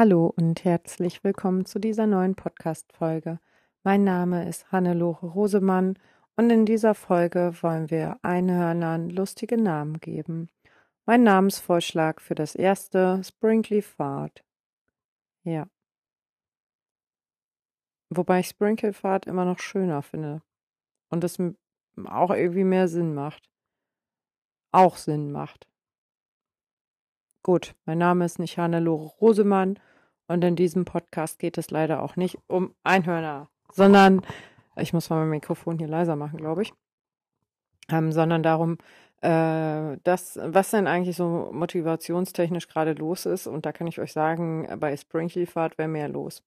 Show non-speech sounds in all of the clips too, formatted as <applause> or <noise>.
Hallo und herzlich willkommen zu dieser neuen Podcast-Folge. Mein Name ist Hannelore Rosemann und in dieser Folge wollen wir Einhörnern lustige Namen geben. Mein Namensvorschlag für das erste Sprinkly Fahrt. Ja. Wobei ich Sprinkle Fahrt immer noch schöner finde und es auch irgendwie mehr Sinn macht. Auch Sinn macht. Gut, mein Name ist nicht Hannelore Rosemann und in diesem Podcast geht es leider auch nicht um Einhörner, sondern ich muss mal mein Mikrofon hier leiser machen, glaube ich, ähm, sondern darum, äh, das, was denn eigentlich so motivationstechnisch gerade los ist. Und da kann ich euch sagen, bei Sprinkley-Fahrt wäre mehr los.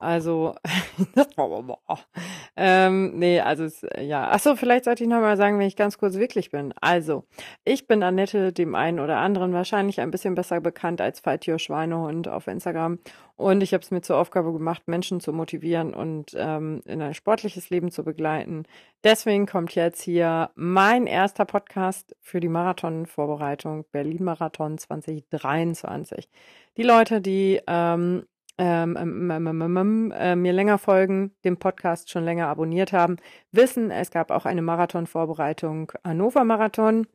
Also, <laughs> ähm, nee, also, ja. Achso, vielleicht sollte ich nochmal sagen, wenn ich ganz kurz wirklich bin. Also, ich bin Annette, dem einen oder anderen wahrscheinlich ein bisschen besser bekannt als Fight Schweinehund auf Instagram. Und ich habe es mir zur Aufgabe gemacht, Menschen zu motivieren und ähm, in ein sportliches Leben zu begleiten. Deswegen kommt jetzt hier mein erster Podcast für die Marathonvorbereitung Berlin Marathon 2023. Die Leute, die ähm, ähm, ähm, ähm, äh, mir länger folgen, dem Podcast schon länger abonniert haben, wissen, es gab auch eine Marathonvorbereitung Hannover Marathon.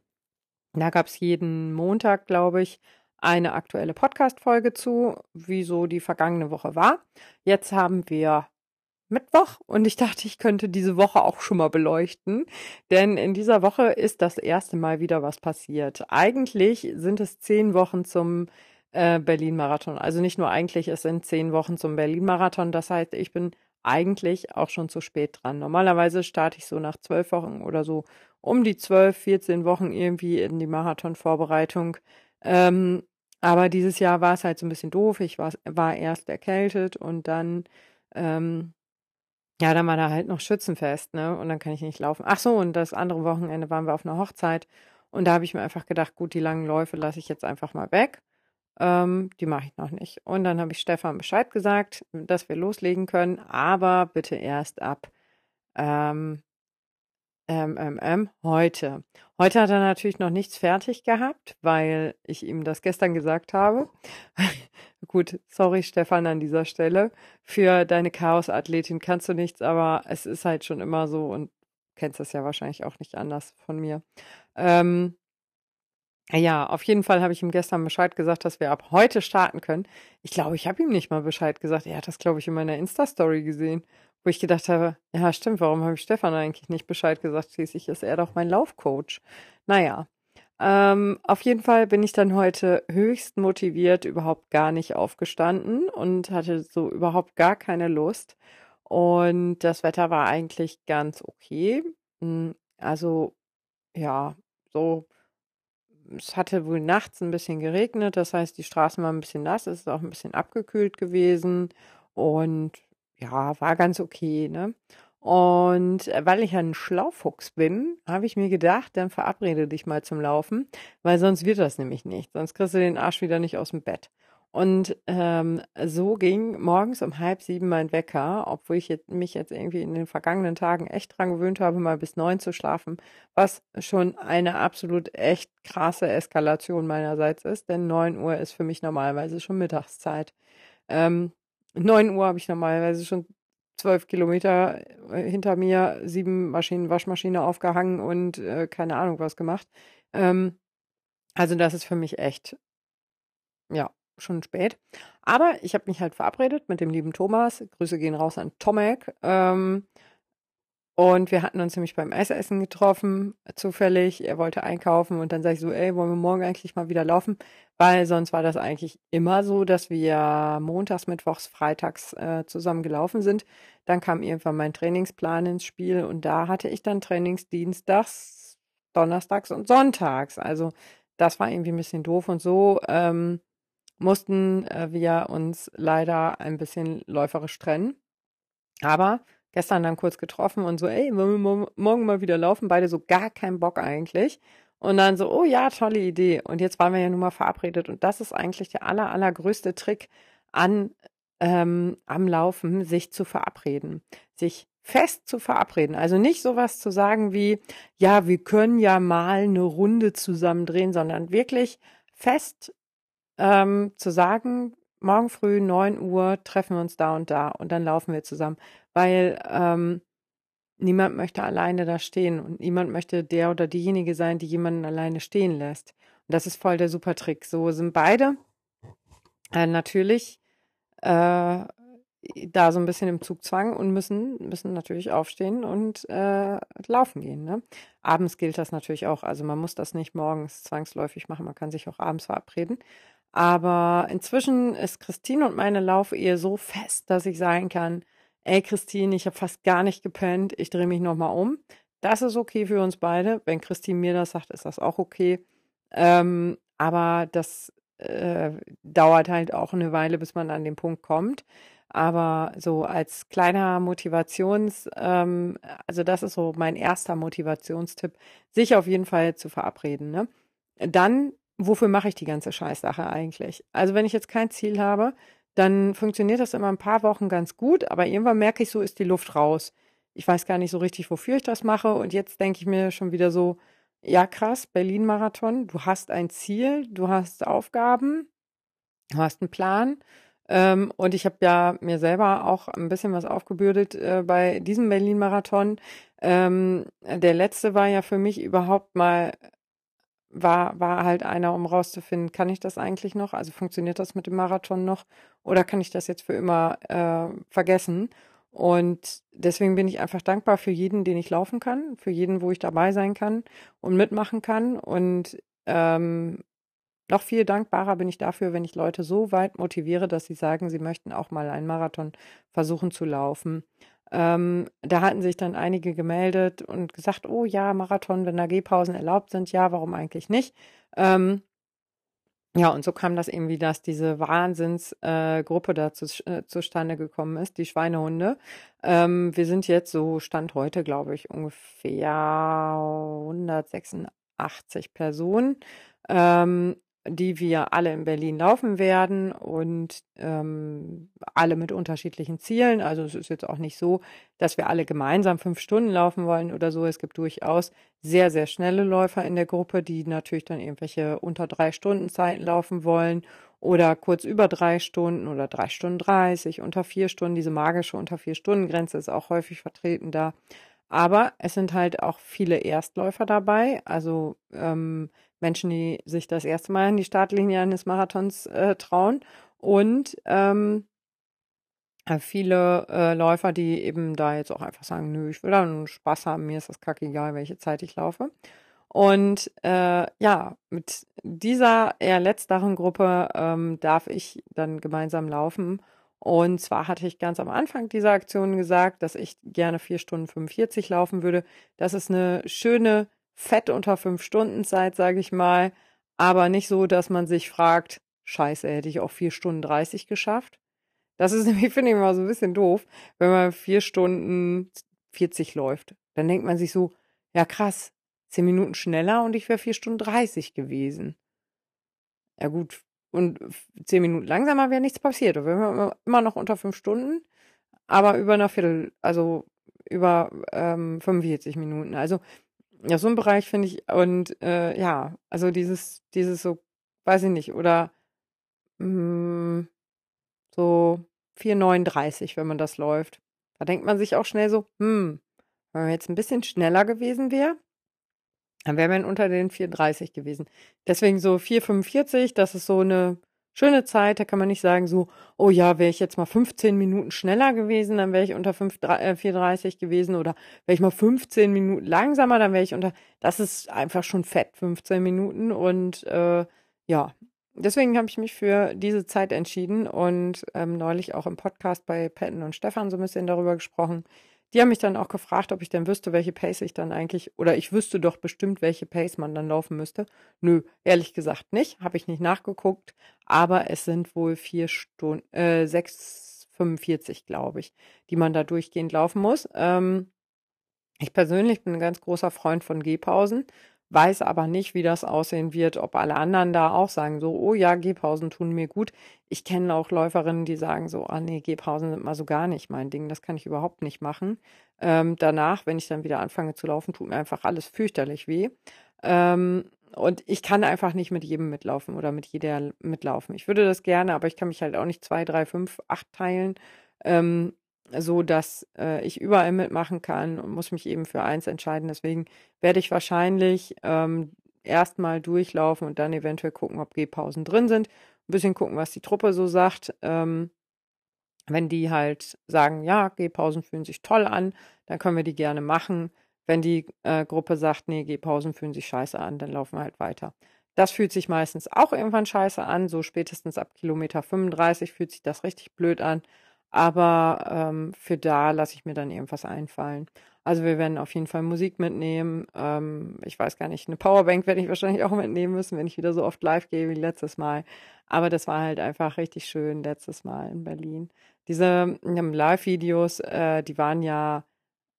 Da gab es jeden Montag, glaube ich, eine aktuelle Podcast-Folge zu, wie so die vergangene Woche war. Jetzt haben wir Mittwoch und ich <laughs> dachte, ich könnte diese Woche auch schon mal beleuchten, denn in dieser Woche ist das erste Mal wieder was passiert. Eigentlich sind es zehn Wochen zum äh, Berlin-Marathon. Also nicht nur eigentlich, es sind zehn Wochen zum Berlin-Marathon. Das heißt, ich bin eigentlich auch schon zu spät dran. Normalerweise starte ich so nach zwölf Wochen oder so um die zwölf, vierzehn Wochen irgendwie in die Marathon-Vorbereitung. Ähm, aber dieses Jahr war es halt so ein bisschen doof. Ich war, war erst erkältet und dann, ähm, ja, dann war da halt noch Schützenfest, ne? Und dann kann ich nicht laufen. Ach so, und das andere Wochenende waren wir auf einer Hochzeit. Und da habe ich mir einfach gedacht, gut, die langen Läufe lasse ich jetzt einfach mal weg. Ähm, die mache ich noch nicht. Und dann habe ich Stefan Bescheid gesagt, dass wir loslegen können, aber bitte erst ab ähm, ähm, heute. Heute hat er natürlich noch nichts fertig gehabt, weil ich ihm das gestern gesagt habe. <laughs> Gut, sorry Stefan an dieser Stelle. Für deine Chaos-Athletin kannst du nichts, aber es ist halt schon immer so und kennst das ja wahrscheinlich auch nicht anders von mir. Ähm, ja, auf jeden Fall habe ich ihm gestern Bescheid gesagt, dass wir ab heute starten können. Ich glaube, ich habe ihm nicht mal Bescheid gesagt. Er hat das, glaube ich, in meiner Insta-Story gesehen, wo ich gedacht habe, ja, stimmt, warum habe ich Stefan eigentlich nicht Bescheid gesagt? Schließlich ist er doch mein Laufcoach. Naja, ähm, auf jeden Fall bin ich dann heute höchst motiviert, überhaupt gar nicht aufgestanden und hatte so überhaupt gar keine Lust. Und das Wetter war eigentlich ganz okay. Hm, also, ja, so es hatte wohl nachts ein bisschen geregnet, das heißt, die Straßen waren ein bisschen nass, es ist auch ein bisschen abgekühlt gewesen und ja, war ganz okay, ne? Und äh, weil ich ein Schlaufuchs bin, habe ich mir gedacht, dann verabrede dich mal zum Laufen, weil sonst wird das nämlich nicht. Sonst kriegst du den Arsch wieder nicht aus dem Bett. Und ähm, so ging morgens um halb sieben mein Wecker, obwohl ich jetzt, mich jetzt irgendwie in den vergangenen Tagen echt dran gewöhnt habe, mal bis neun zu schlafen, was schon eine absolut echt krasse Eskalation meinerseits ist, denn neun Uhr ist für mich normalerweise schon Mittagszeit. Ähm, neun Uhr habe ich normalerweise schon zwölf Kilometer äh, hinter mir, sieben Maschinen, Waschmaschine aufgehangen und äh, keine Ahnung was gemacht. Ähm, also das ist für mich echt, ja, schon spät. Aber ich habe mich halt verabredet mit dem lieben Thomas. Grüße gehen raus an Tomek. Ähm, und wir hatten uns nämlich beim Eisessen getroffen, zufällig. Er wollte einkaufen und dann sage ich so, ey, wollen wir morgen eigentlich mal wieder laufen? Weil sonst war das eigentlich immer so, dass wir montags, mittwochs, freitags äh, zusammen gelaufen sind. Dann kam irgendwann mein Trainingsplan ins Spiel und da hatte ich dann Trainingsdienstags, donnerstags und sonntags. Also das war irgendwie ein bisschen doof und so. Ähm, mussten äh, wir uns leider ein bisschen läuferisch trennen. Aber gestern dann kurz getroffen und so, ey, wollen wir morgen mal wieder laufen? Beide so gar keinen Bock eigentlich. Und dann so, oh ja, tolle Idee. Und jetzt waren wir ja nun mal verabredet. Und das ist eigentlich der aller, allergrößte Trick an, ähm, am Laufen, sich zu verabreden. Sich fest zu verabreden. Also nicht sowas zu sagen wie, ja, wir können ja mal eine Runde zusammen drehen, sondern wirklich fest ähm, zu sagen, morgen früh 9 Uhr treffen wir uns da und da und dann laufen wir zusammen, weil ähm, niemand möchte alleine da stehen und niemand möchte der oder diejenige sein, die jemanden alleine stehen lässt. Und das ist voll der super Trick. So sind beide äh, natürlich äh, da so ein bisschen im Zugzwang und müssen, müssen natürlich aufstehen und äh, laufen gehen. Ne? Abends gilt das natürlich auch. Also man muss das nicht morgens zwangsläufig machen, man kann sich auch abends verabreden. Aber inzwischen ist Christine und meine Laufuhr so fest, dass ich sagen kann, ey Christine, ich habe fast gar nicht gepennt, ich drehe mich nochmal um. Das ist okay für uns beide. Wenn Christine mir das sagt, ist das auch okay. Ähm, aber das äh, dauert halt auch eine Weile, bis man an den Punkt kommt. Aber so als kleiner Motivations, ähm, also das ist so mein erster Motivationstipp, sich auf jeden Fall zu verabreden. Ne? Dann, wofür mache ich die ganze Scheißsache eigentlich? Also wenn ich jetzt kein Ziel habe, dann funktioniert das immer ein paar Wochen ganz gut, aber irgendwann merke ich, so ist die Luft raus. Ich weiß gar nicht so richtig, wofür ich das mache. Und jetzt denke ich mir schon wieder so, ja krass, Berlin-Marathon, du hast ein Ziel, du hast Aufgaben, du hast einen Plan. Ähm, und ich habe ja mir selber auch ein bisschen was aufgebürdet äh, bei diesem Berlin-Marathon. Ähm, der letzte war ja für mich überhaupt mal war, war halt einer, um rauszufinden, kann ich das eigentlich noch? Also funktioniert das mit dem Marathon noch? Oder kann ich das jetzt für immer äh, vergessen? Und deswegen bin ich einfach dankbar für jeden, den ich laufen kann, für jeden, wo ich dabei sein kann und mitmachen kann. Und ähm, noch viel dankbarer bin ich dafür, wenn ich Leute so weit motiviere, dass sie sagen, sie möchten auch mal einen Marathon versuchen zu laufen. Ähm, da hatten sich dann einige gemeldet und gesagt, oh ja, Marathon, wenn da Gehpausen erlaubt sind, ja, warum eigentlich nicht? Ähm, ja, und so kam das irgendwie, dass diese Wahnsinnsgruppe äh, da zu, äh, zustande gekommen ist, die Schweinehunde. Ähm, wir sind jetzt so, Stand heute, glaube ich, ungefähr 186 Personen. Ähm, die wir alle in Berlin laufen werden und ähm, alle mit unterschiedlichen Zielen. Also es ist jetzt auch nicht so, dass wir alle gemeinsam fünf Stunden laufen wollen oder so. Es gibt durchaus sehr, sehr schnelle Läufer in der Gruppe, die natürlich dann irgendwelche unter drei Stunden Zeiten laufen wollen oder kurz über drei Stunden oder drei Stunden dreißig, unter vier Stunden. Diese magische unter vier Stunden Grenze ist auch häufig vertreten da. Aber es sind halt auch viele Erstläufer dabei, also ähm, Menschen, die sich das erste Mal in die Startlinie eines Marathons äh, trauen und ähm, äh, viele äh, Läufer, die eben da jetzt auch einfach sagen, nö, ich will da nur Spaß haben, mir ist das kacke egal, welche Zeit ich laufe. Und äh, ja, mit dieser eher letzteren Gruppe ähm, darf ich dann gemeinsam laufen und zwar hatte ich ganz am Anfang dieser Aktion gesagt, dass ich gerne 4 Stunden 45 laufen würde. Das ist eine schöne, fett unter 5 Stunden Zeit, sage ich mal. Aber nicht so, dass man sich fragt, scheiße, hätte ich auch 4 Stunden 30 geschafft. Das ist <laughs> nämlich, finde ich immer so ein bisschen doof, wenn man 4 Stunden 40 läuft. Dann denkt man sich so, ja krass, 10 Minuten schneller und ich wäre 4 Stunden 30 gewesen. Ja gut, und zehn Minuten langsamer wäre nichts passiert. Wir wären immer noch unter fünf Stunden, aber über einer Viertel, also über ähm, 45 Minuten. Also ja, so ein Bereich finde ich, und äh, ja, also dieses, dieses so, weiß ich nicht, oder mh, hm, so 4,39, wenn man das läuft. Da denkt man sich auch schnell so, hm, wenn man jetzt ein bisschen schneller gewesen wäre, dann wären wir unter den 4,30 gewesen. Deswegen so 4,45, das ist so eine schöne Zeit. Da kann man nicht sagen so, oh ja, wäre ich jetzt mal 15 Minuten schneller gewesen, dann wäre ich unter 5, äh, 4,30 gewesen. Oder wäre ich mal 15 Minuten langsamer, dann wäre ich unter. Das ist einfach schon fett, 15 Minuten. Und äh, ja, deswegen habe ich mich für diese Zeit entschieden und ähm, neulich auch im Podcast bei Petten und Stefan so ein bisschen darüber gesprochen die haben mich dann auch gefragt, ob ich denn wüsste, welche Pace ich dann eigentlich, oder ich wüsste doch bestimmt, welche Pace man dann laufen müsste. Nö, ehrlich gesagt nicht, habe ich nicht nachgeguckt, aber es sind wohl vier Stunden, äh, 6,45, glaube ich, die man da durchgehend laufen muss. Ähm, ich persönlich bin ein ganz großer Freund von Gehpausen weiß aber nicht, wie das aussehen wird, ob alle anderen da auch sagen, so, oh ja, Gehpausen tun mir gut. Ich kenne auch Läuferinnen, die sagen so, ah nee, Gehpausen sind mal so gar nicht mein Ding, das kann ich überhaupt nicht machen. Ähm, danach, wenn ich dann wieder anfange zu laufen, tut mir einfach alles fürchterlich weh. Ähm, und ich kann einfach nicht mit jedem mitlaufen oder mit jeder mitlaufen. Ich würde das gerne, aber ich kann mich halt auch nicht zwei, drei, fünf, acht teilen, ähm, so dass äh, ich überall mitmachen kann und muss mich eben für eins entscheiden. Deswegen werde ich wahrscheinlich ähm, erstmal durchlaufen und dann eventuell gucken, ob Gehpausen drin sind. Ein bisschen gucken, was die Truppe so sagt. Ähm, wenn die halt sagen, ja, Gehpausen fühlen sich toll an, dann können wir die gerne machen. Wenn die äh, Gruppe sagt, nee, Gehpausen fühlen sich scheiße an, dann laufen wir halt weiter. Das fühlt sich meistens auch irgendwann scheiße an, so spätestens ab Kilometer 35 fühlt sich das richtig blöd an. Aber ähm, für da lasse ich mir dann irgendwas einfallen. Also wir werden auf jeden Fall Musik mitnehmen. Ähm, ich weiß gar nicht, eine Powerbank werde ich wahrscheinlich auch mitnehmen müssen, wenn ich wieder so oft live gehe wie letztes Mal. Aber das war halt einfach richtig schön letztes Mal in Berlin. Diese ähm, Live-Videos, äh, die waren ja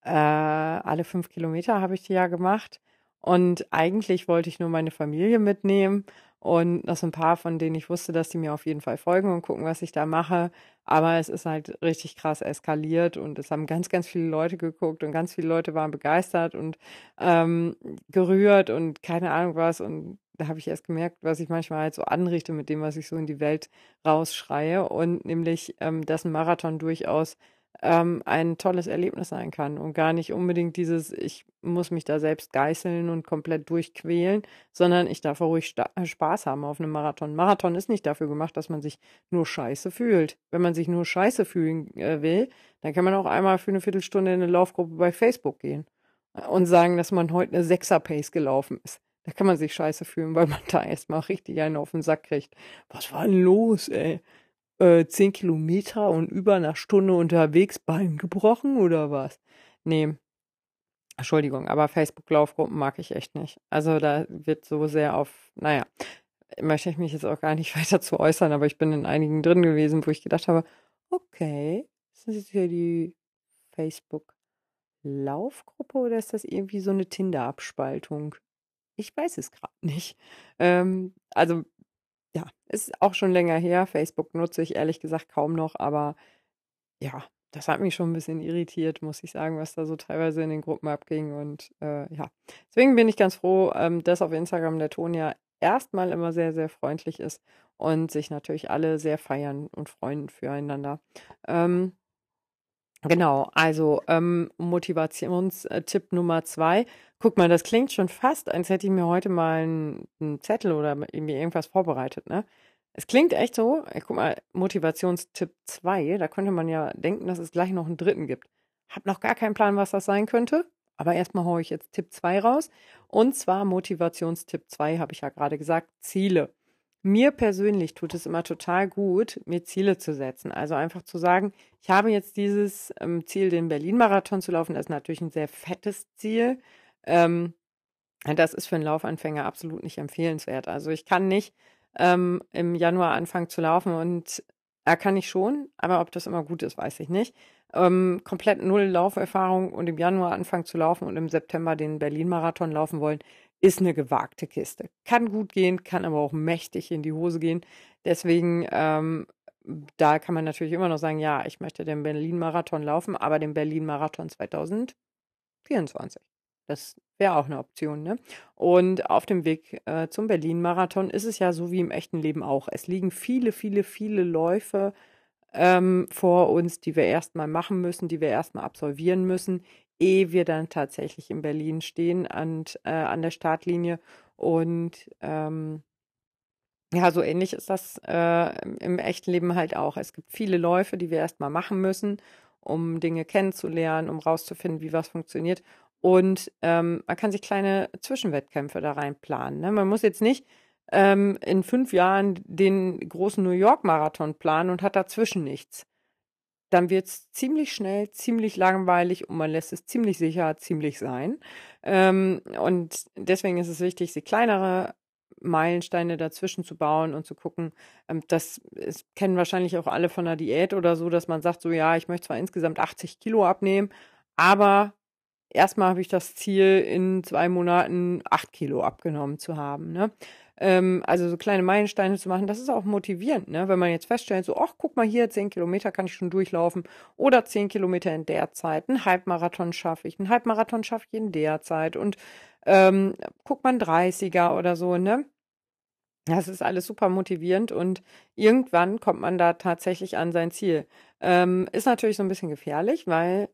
äh, alle fünf Kilometer habe ich die ja gemacht. Und eigentlich wollte ich nur meine Familie mitnehmen und noch so ein paar, von denen ich wusste, dass die mir auf jeden Fall folgen und gucken, was ich da mache. Aber es ist halt richtig krass eskaliert und es haben ganz, ganz viele Leute geguckt und ganz viele Leute waren begeistert und ähm, gerührt und keine Ahnung was. Und da habe ich erst gemerkt, was ich manchmal halt so anrichte mit dem, was ich so in die Welt rausschreie. Und nämlich, ähm, dass ein Marathon durchaus ähm, ein tolles Erlebnis sein kann und gar nicht unbedingt dieses, ich muss mich da selbst geißeln und komplett durchquälen, sondern ich darf auch ruhig Spaß haben auf einem Marathon. Marathon ist nicht dafür gemacht, dass man sich nur scheiße fühlt. Wenn man sich nur scheiße fühlen äh, will, dann kann man auch einmal für eine Viertelstunde in eine Laufgruppe bei Facebook gehen und sagen, dass man heute eine Sechser-Pace gelaufen ist. Da kann man sich scheiße fühlen, weil man <laughs> da erstmal richtig einen auf den Sack kriegt. Was war denn los, ey? Äh, zehn Kilometer und über einer Stunde unterwegs Bein gebrochen oder was? Nee. Entschuldigung, aber Facebook-Laufgruppen mag ich echt nicht. Also da wird so sehr auf, naja, möchte ich mich jetzt auch gar nicht <laughs> weiter zu äußern, aber ich bin in einigen drin gewesen, wo ich gedacht habe, okay, ist das jetzt hier die Facebook-Laufgruppe oder ist das irgendwie so eine Tinder-Abspaltung? Ich weiß es gerade nicht. Ähm, also ja, ist auch schon länger her. Facebook nutze ich ehrlich gesagt kaum noch, aber ja, das hat mich schon ein bisschen irritiert, muss ich sagen, was da so teilweise in den Gruppen abging. Und äh, ja, deswegen bin ich ganz froh, ähm, dass auf Instagram der Ton ja erstmal immer sehr, sehr freundlich ist und sich natürlich alle sehr feiern und freuen füreinander. Ähm, Genau, also ähm, Motivationstipp Nummer zwei. Guck mal, das klingt schon fast, als hätte ich mir heute mal einen, einen Zettel oder irgendwie irgendwas vorbereitet, ne? Es klingt echt so, ey, guck mal, Motivationstipp zwei. da könnte man ja denken, dass es gleich noch einen dritten gibt. Hab noch gar keinen Plan, was das sein könnte, aber erstmal haue ich jetzt Tipp zwei raus. Und zwar Motivationstipp zwei habe ich ja gerade gesagt, Ziele. Mir persönlich tut es immer total gut, mir Ziele zu setzen. Also einfach zu sagen, ich habe jetzt dieses ähm, Ziel, den Berlin-Marathon zu laufen. Das ist natürlich ein sehr fettes Ziel. Ähm, das ist für einen Laufanfänger absolut nicht empfehlenswert. Also ich kann nicht ähm, im Januar anfangen zu laufen und er kann ich schon, aber ob das immer gut ist, weiß ich nicht. Ähm, komplett null Lauferfahrung und im Januar anfangen zu laufen und im September den Berlin-Marathon laufen wollen, ist eine gewagte Kiste. Kann gut gehen, kann aber auch mächtig in die Hose gehen. Deswegen, ähm, da kann man natürlich immer noch sagen, ja, ich möchte den Berlin-Marathon laufen, aber den Berlin-Marathon 2024. Das wäre auch eine Option, ne? Und auf dem Weg äh, zum Berlin-Marathon ist es ja so wie im echten Leben auch. Es liegen viele, viele, viele Läufe ähm, vor uns, die wir erstmal machen müssen, die wir erstmal absolvieren müssen, ehe wir dann tatsächlich in Berlin stehen und, äh, an der Startlinie. Und ähm, ja, so ähnlich ist das äh, im echten Leben halt auch. Es gibt viele Läufe, die wir erstmal machen müssen, um Dinge kennenzulernen, um rauszufinden, wie was funktioniert. Und ähm, man kann sich kleine Zwischenwettkämpfe da reinplanen. Ne? Man muss jetzt nicht ähm, in fünf Jahren den großen New York Marathon planen und hat dazwischen nichts dann wird es ziemlich schnell, ziemlich langweilig und man lässt es ziemlich sicher, ziemlich sein. Ähm, und deswegen ist es wichtig, sie kleinere Meilensteine dazwischen zu bauen und zu gucken, ähm, das kennen wahrscheinlich auch alle von der Diät oder so, dass man sagt, so ja, ich möchte zwar insgesamt 80 Kilo abnehmen, aber erstmal habe ich das Ziel, in zwei Monaten 8 Kilo abgenommen zu haben. Ne? Ähm, also so kleine Meilensteine zu machen, das ist auch motivierend, ne? Wenn man jetzt feststellt, so, ach, guck mal hier, zehn Kilometer kann ich schon durchlaufen oder zehn Kilometer in der Zeit, einen Halbmarathon schaffe ich, einen Halbmarathon schaffe ich in der Zeit und ähm, guck mal ein 30er oder so, ne? Das ist alles super motivierend und irgendwann kommt man da tatsächlich an sein Ziel. Ähm, ist natürlich so ein bisschen gefährlich, weil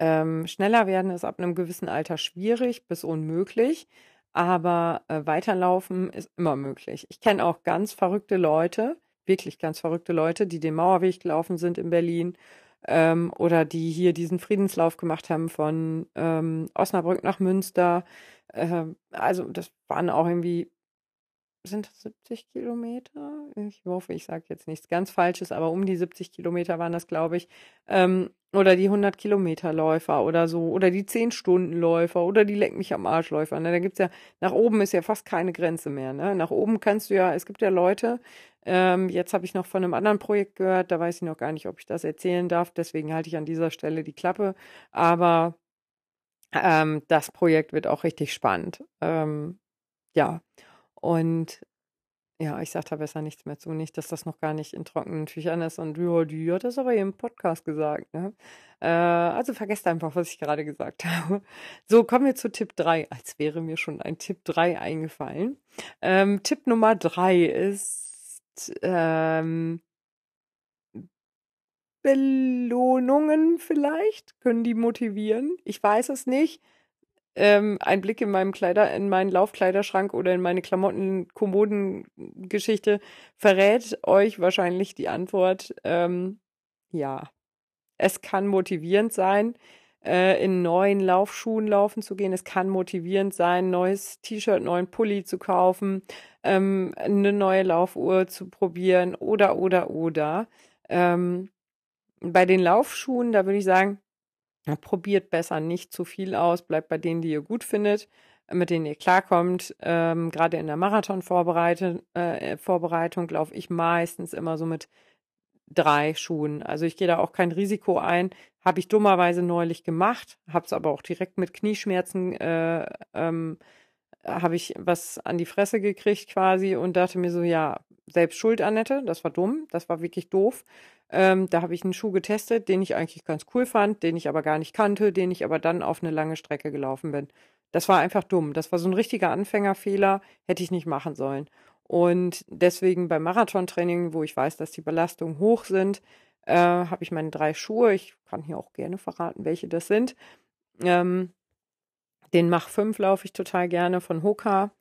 ähm, schneller werden ist ab einem gewissen Alter schwierig bis unmöglich, aber äh, weiterlaufen ist immer möglich. Ich kenne auch ganz verrückte Leute, wirklich ganz verrückte Leute, die den Mauerweg gelaufen sind in Berlin ähm, oder die hier diesen Friedenslauf gemacht haben von ähm, Osnabrück nach Münster. Äh, also das waren auch irgendwie sind das 70 Kilometer? Ich hoffe, ich sage jetzt nichts ganz Falsches, aber um die 70 Kilometer waren das, glaube ich. Ähm, oder die 100 Kilometer Läufer oder so. Oder die 10 Stunden Läufer oder die Leck mich am Arsch Läufer. Ne? Da gibt's ja, nach oben ist ja fast keine Grenze mehr. Ne? Nach oben kannst du ja, es gibt ja Leute, ähm, jetzt habe ich noch von einem anderen Projekt gehört, da weiß ich noch gar nicht, ob ich das erzählen darf. Deswegen halte ich an dieser Stelle die Klappe. Aber ähm, das Projekt wird auch richtig spannend. Ähm, ja. Und ja, ich sage da besser nichts mehr zu. Nicht, dass das noch gar nicht in trockenen Tüchern ist. Und ja, die hat das aber hier im Podcast gesagt. Ne? Äh, also vergesst einfach, was ich gerade gesagt <laughs> habe. So, kommen wir zu Tipp 3. Als wäre mir schon ein Tipp 3 eingefallen. Ähm, Tipp Nummer 3 ist ähm, Belohnungen vielleicht. Können die motivieren? Ich weiß es nicht ähm, ein Blick in meinem Kleider, in meinen Laufkleiderschrank oder in meine Klamotten-Kommoden-Geschichte verrät euch wahrscheinlich die Antwort. Ähm, ja, es kann motivierend sein, äh, in neuen Laufschuhen laufen zu gehen. Es kann motivierend sein, neues T-Shirt, neuen Pulli zu kaufen, ähm, eine neue Laufuhr zu probieren oder, oder, oder. Ähm, bei den Laufschuhen, da würde ich sagen, Probiert besser nicht zu viel aus, bleibt bei denen, die ihr gut findet, mit denen ihr klarkommt. Ähm, Gerade in der Marathon-Vorbereitung äh, Vorbereitung laufe ich meistens immer so mit drei Schuhen. Also ich gehe da auch kein Risiko ein. Habe ich dummerweise neulich gemacht, habe es aber auch direkt mit Knieschmerzen, äh, ähm, habe ich was an die Fresse gekriegt quasi und dachte mir so, ja, selbst schuld, Annette, das war dumm, das war wirklich doof. Ähm, da habe ich einen Schuh getestet, den ich eigentlich ganz cool fand, den ich aber gar nicht kannte, den ich aber dann auf eine lange Strecke gelaufen bin. Das war einfach dumm. Das war so ein richtiger Anfängerfehler, hätte ich nicht machen sollen. Und deswegen beim Marathontraining, wo ich weiß, dass die Belastungen hoch sind, äh, habe ich meine drei Schuhe. Ich kann hier auch gerne verraten, welche das sind. Ähm, den Mach 5 laufe ich total gerne von Hoka.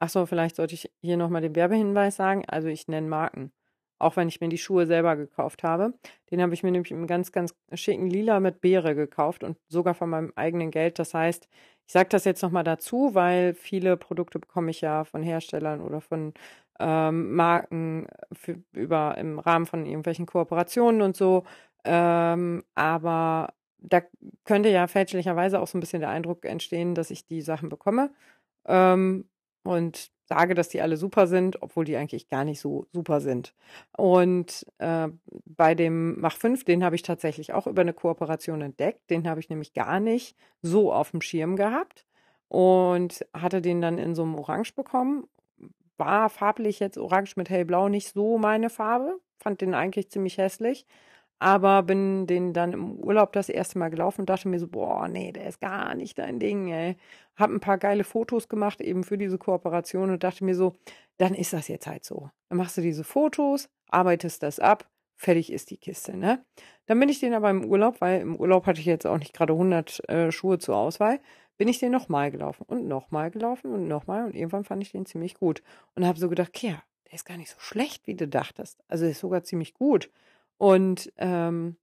Achso, vielleicht sollte ich hier nochmal den Werbehinweis sagen. Also ich nenne Marken auch wenn ich mir die Schuhe selber gekauft habe. Den habe ich mir nämlich im ganz, ganz schicken Lila mit Beere gekauft und sogar von meinem eigenen Geld. Das heißt, ich sage das jetzt nochmal dazu, weil viele Produkte bekomme ich ja von Herstellern oder von ähm, Marken für, über im Rahmen von irgendwelchen Kooperationen und so. Ähm, aber da könnte ja fälschlicherweise auch so ein bisschen der Eindruck entstehen, dass ich die Sachen bekomme. Ähm, und sage, dass die alle super sind, obwohl die eigentlich gar nicht so super sind. Und äh, bei dem Mach 5, den habe ich tatsächlich auch über eine Kooperation entdeckt. Den habe ich nämlich gar nicht so auf dem Schirm gehabt und hatte den dann in so einem Orange bekommen. War farblich jetzt Orange mit hellblau nicht so meine Farbe. Fand den eigentlich ziemlich hässlich. Aber bin den dann im Urlaub das erste Mal gelaufen und dachte mir so, boah, nee, der ist gar nicht dein Ding, ey. Hab ein paar geile Fotos gemacht eben für diese Kooperation und dachte mir so, dann ist das jetzt halt so. Dann machst du diese Fotos, arbeitest das ab, fertig ist die Kiste, ne? Dann bin ich den aber im Urlaub, weil im Urlaub hatte ich jetzt auch nicht gerade 100 äh, Schuhe zur Auswahl, bin ich den nochmal gelaufen und nochmal gelaufen und nochmal und irgendwann fand ich den ziemlich gut und habe so gedacht, ja, der ist gar nicht so schlecht, wie du dachtest. Also der ist sogar ziemlich gut. Und ähm,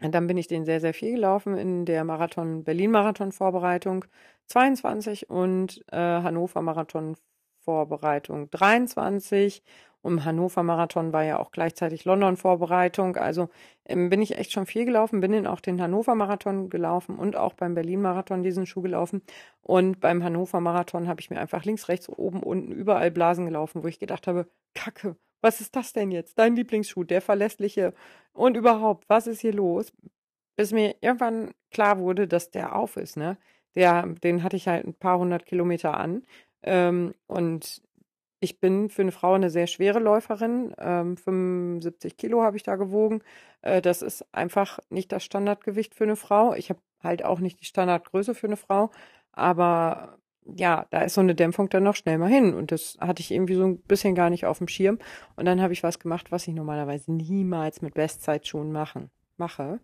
dann bin ich den sehr, sehr viel gelaufen in der Marathon, Berlin-Marathon-Vorbereitung 22 und äh, Hannover-Marathon-Vorbereitung 23. Und Hannover-Marathon war ja auch gleichzeitig London-Vorbereitung. Also ähm, bin ich echt schon viel gelaufen, bin dann auch den Hannover-Marathon gelaufen und auch beim Berlin-Marathon diesen Schuh gelaufen. Und beim Hannover-Marathon habe ich mir einfach links, rechts, oben, unten, überall Blasen gelaufen, wo ich gedacht habe, Kacke, was ist das denn jetzt? Dein Lieblingsschuh, der verlässliche und überhaupt, was ist hier los? Bis mir irgendwann klar wurde, dass der auf ist, ne? Der, den hatte ich halt ein paar hundert Kilometer an. Ähm, und ich bin für eine Frau eine sehr schwere Läuferin. Ähm, 75 Kilo habe ich da gewogen. Äh, das ist einfach nicht das Standardgewicht für eine Frau. Ich habe halt auch nicht die Standardgröße für eine Frau. Aber ja, da ist so eine Dämpfung dann noch schnell mal hin. Und das hatte ich irgendwie so ein bisschen gar nicht auf dem Schirm. Und dann habe ich was gemacht, was ich normalerweise niemals mit Bestzeitschuhen machen, mache.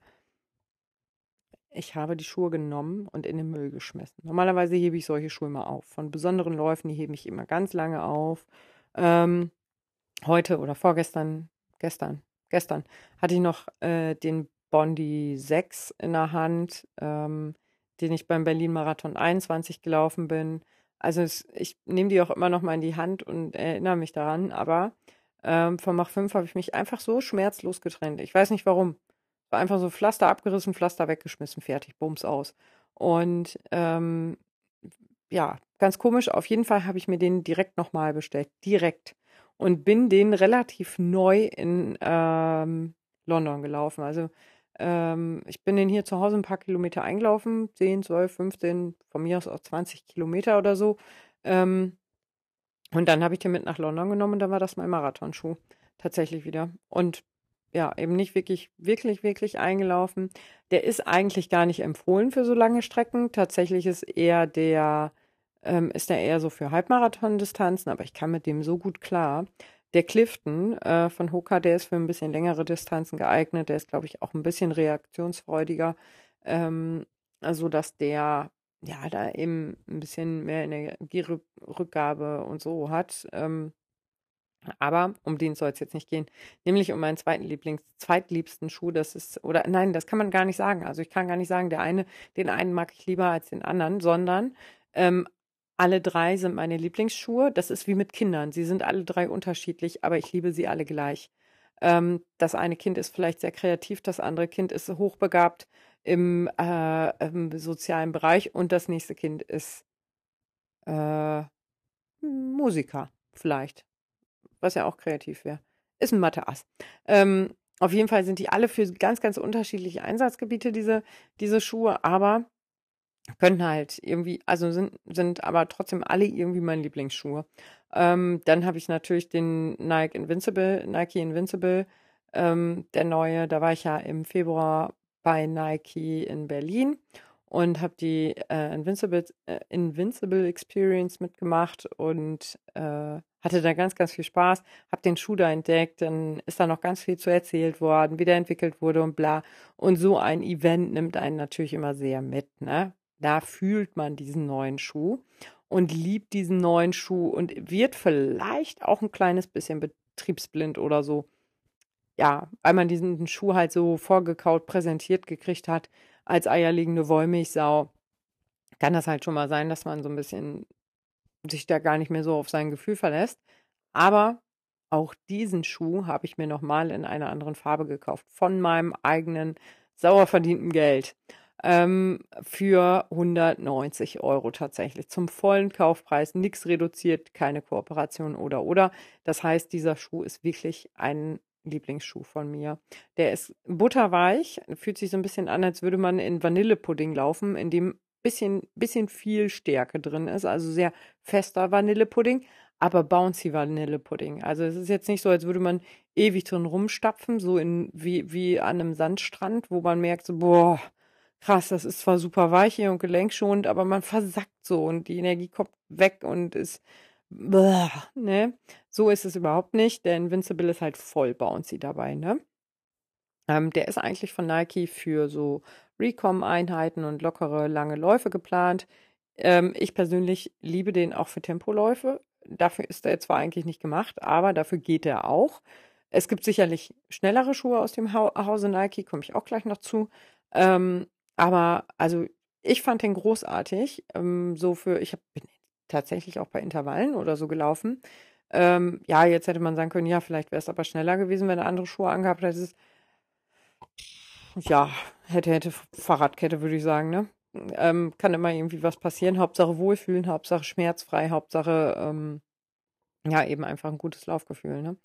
Ich habe die Schuhe genommen und in den Müll geschmissen. Normalerweise hebe ich solche Schuhe immer auf. Von besonderen Läufen, die hebe ich immer ganz lange auf. Ähm, heute oder vorgestern, gestern, gestern hatte ich noch äh, den Bondi 6 in der Hand. Ähm, den ich beim Berlin-Marathon 21 gelaufen bin. Also es, ich nehme die auch immer noch mal in die Hand und erinnere mich daran, aber ähm, vom Mach 5 habe ich mich einfach so schmerzlos getrennt. Ich weiß nicht warum. War einfach so Pflaster abgerissen, Pflaster weggeschmissen, fertig, Bums aus. Und ähm, ja, ganz komisch. Auf jeden Fall habe ich mir den direkt nochmal bestellt. Direkt. Und bin den relativ neu in ähm, London gelaufen. Also ähm, ich bin den hier zu Hause ein paar Kilometer eingelaufen, 10, 12, 15, von mir aus auch 20 Kilometer oder so. Ähm, und dann habe ich den mit nach London genommen und dann war das mein Marathonschuh tatsächlich wieder. Und ja, eben nicht wirklich, wirklich, wirklich eingelaufen. Der ist eigentlich gar nicht empfohlen für so lange Strecken. Tatsächlich ist eher der, ähm, ist der eher so für Halbmarathon-Distanzen, aber ich kann mit dem so gut klar. Der Clifton äh, von Hoka, der ist für ein bisschen längere Distanzen geeignet. Der ist, glaube ich, auch ein bisschen reaktionsfreudiger, ähm, so dass der ja da eben ein bisschen mehr Energierückgabe und so hat. Ähm, aber um den soll es jetzt nicht gehen, nämlich um meinen zweiten Lieblings, zweitliebsten Schuh. Das ist, oder nein, das kann man gar nicht sagen. Also ich kann gar nicht sagen, der eine, den einen mag ich lieber als den anderen, sondern ähm, alle drei sind meine Lieblingsschuhe. Das ist wie mit Kindern. Sie sind alle drei unterschiedlich, aber ich liebe sie alle gleich. Ähm, das eine Kind ist vielleicht sehr kreativ, das andere Kind ist hochbegabt im, äh, im sozialen Bereich und das nächste Kind ist äh, Musiker vielleicht, was ja auch kreativ wäre. Ist ein Mathe-Ass. Ähm, auf jeden Fall sind die alle für ganz, ganz unterschiedliche Einsatzgebiete, diese, diese Schuhe, aber können halt irgendwie, also sind, sind aber trotzdem alle irgendwie meine Lieblingsschuhe. Ähm, dann habe ich natürlich den Nike Invincible, Nike Invincible, ähm, der neue, da war ich ja im Februar bei Nike in Berlin und habe die äh, Invincible, äh, Invincible Experience mitgemacht und äh, hatte da ganz, ganz viel Spaß, habe den Schuh da entdeckt, dann ist da noch ganz viel zu erzählt worden, wie der entwickelt wurde und bla. Und so ein Event nimmt einen natürlich immer sehr mit, ne? Da fühlt man diesen neuen Schuh und liebt diesen neuen Schuh und wird vielleicht auch ein kleines bisschen betriebsblind oder so. Ja, weil man diesen Schuh halt so vorgekaut präsentiert gekriegt hat als eierlegende Wollmilchsau, kann das halt schon mal sein, dass man so ein bisschen sich da gar nicht mehr so auf sein Gefühl verlässt. Aber auch diesen Schuh habe ich mir nochmal in einer anderen Farbe gekauft. Von meinem eigenen sauer verdienten Geld ähm, für 190 Euro tatsächlich. Zum vollen Kaufpreis, nichts reduziert, keine Kooperation oder oder. Das heißt, dieser Schuh ist wirklich ein Lieblingsschuh von mir. Der ist butterweich, fühlt sich so ein bisschen an, als würde man in Vanillepudding laufen, in dem bisschen, bisschen viel Stärke drin ist, also sehr fester Vanillepudding, aber bouncy Vanillepudding. Also es ist jetzt nicht so, als würde man ewig drin rumstapfen, so in, wie, wie an einem Sandstrand, wo man merkt, so, boah, krass, das ist zwar super weich hier und gelenkschonend, aber man versackt so und die Energie kommt weg und ist, blah, ne? So ist es überhaupt nicht. Der Invincible ist halt voll bouncy dabei, ne? Ähm, der ist eigentlich von Nike für so Recom-Einheiten und lockere, lange Läufe geplant. Ähm, ich persönlich liebe den auch für Tempoläufe. Dafür ist er zwar eigentlich nicht gemacht, aber dafür geht er auch. Es gibt sicherlich schnellere Schuhe aus dem Hause Nike, komme ich auch gleich noch zu. Ähm, aber also ich fand den großartig. Ähm, so für, ich hab, bin tatsächlich auch bei Intervallen oder so gelaufen. Ähm, ja, jetzt hätte man sagen können, ja, vielleicht wäre es aber schneller gewesen, wenn er andere Schuhe angehabt hätte. Ja, hätte, hätte Fahrradkette, würde ich sagen, ne? Ähm, kann immer irgendwie was passieren. Hauptsache Wohlfühlen, Hauptsache schmerzfrei, Hauptsache, ähm, ja, eben einfach ein gutes Laufgefühl, ne?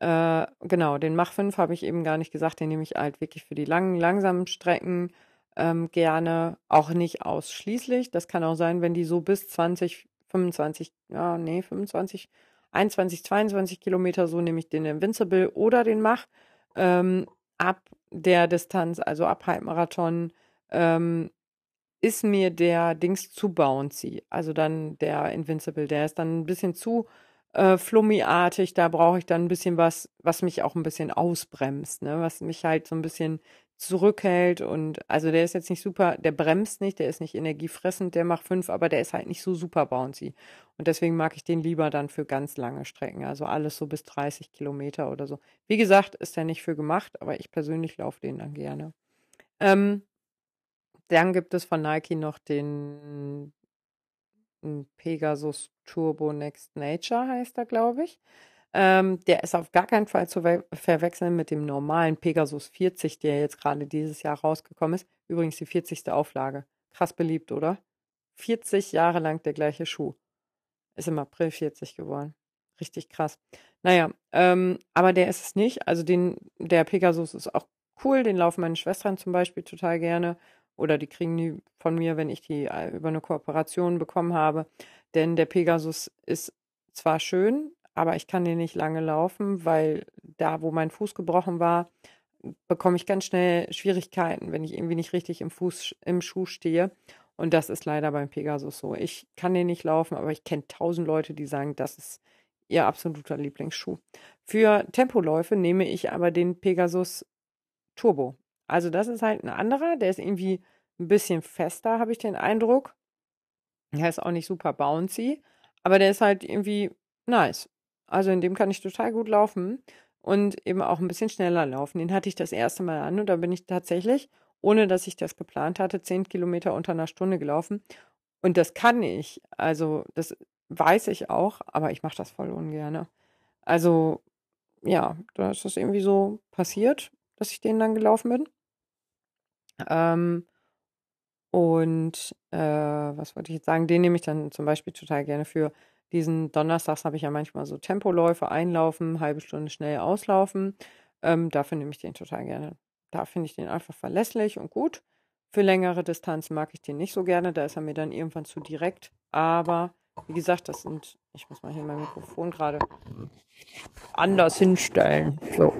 Äh, genau, den Mach 5 habe ich eben gar nicht gesagt, den nehme ich halt wirklich für die langen, langsamen Strecken ähm, gerne, auch nicht ausschließlich. Das kann auch sein, wenn die so bis 20, 25, ja, nee, 25, 21, 22 Kilometer, so nehme ich den Invincible oder den Mach. Ähm, ab der Distanz, also ab Halbmarathon, ähm, ist mir der Dings zu bouncy. Also dann der Invincible, der ist dann ein bisschen zu äh, flummiartig. Da brauche ich dann ein bisschen was, was mich auch ein bisschen ausbremst, ne? Was mich halt so ein bisschen zurückhält und also der ist jetzt nicht super, der bremst nicht, der ist nicht energiefressend, der macht fünf, aber der ist halt nicht so super bouncy. Und deswegen mag ich den lieber dann für ganz lange Strecken, also alles so bis 30 Kilometer oder so. Wie gesagt, ist der nicht für gemacht, aber ich persönlich laufe den dann gerne. Ähm, dann gibt es von Nike noch den Pegasus Turbo Next Nature, heißt er, glaube ich. Ähm, der ist auf gar keinen Fall zu verwechseln mit dem normalen Pegasus 40, der jetzt gerade dieses Jahr rausgekommen ist. Übrigens die 40. Auflage. Krass beliebt, oder? 40 Jahre lang der gleiche Schuh. Ist im April 40 geworden. Richtig krass. Naja, ähm, aber der ist es nicht. Also den, der Pegasus ist auch cool. Den laufen meine Schwestern zum Beispiel total gerne. Oder die kriegen die von mir, wenn ich die äh, über eine Kooperation bekommen habe. Denn der Pegasus ist zwar schön, aber ich kann den nicht lange laufen, weil da, wo mein Fuß gebrochen war, bekomme ich ganz schnell Schwierigkeiten, wenn ich irgendwie nicht richtig im Fuß, im Schuh stehe. Und das ist leider beim Pegasus so. Ich kann den nicht laufen, aber ich kenne tausend Leute, die sagen, das ist ihr absoluter Lieblingsschuh. Für Tempoläufe nehme ich aber den Pegasus Turbo. Also das ist halt ein anderer, der ist irgendwie ein bisschen fester, habe ich den Eindruck. Der ist auch nicht super bouncy, aber der ist halt irgendwie nice. Also in dem kann ich total gut laufen und eben auch ein bisschen schneller laufen. Den hatte ich das erste Mal an und da bin ich tatsächlich, ohne dass ich das geplant hatte, zehn Kilometer unter einer Stunde gelaufen. Und das kann ich. Also das weiß ich auch, aber ich mache das voll ungern. Also ja, da ist das irgendwie so passiert, dass ich den dann gelaufen bin. Ähm, und äh, was wollte ich jetzt sagen? Den nehme ich dann zum Beispiel total gerne für diesen Donnerstags habe ich ja manchmal so Tempoläufe, einlaufen, halbe Stunde schnell auslaufen. Ähm, dafür nehme ich den total gerne. Da finde ich den einfach verlässlich und gut. Für längere Distanzen mag ich den nicht so gerne, da ist er mir dann irgendwann zu direkt. Aber wie gesagt, das sind, ich muss mal hier mein Mikrofon gerade anders hinstellen. So.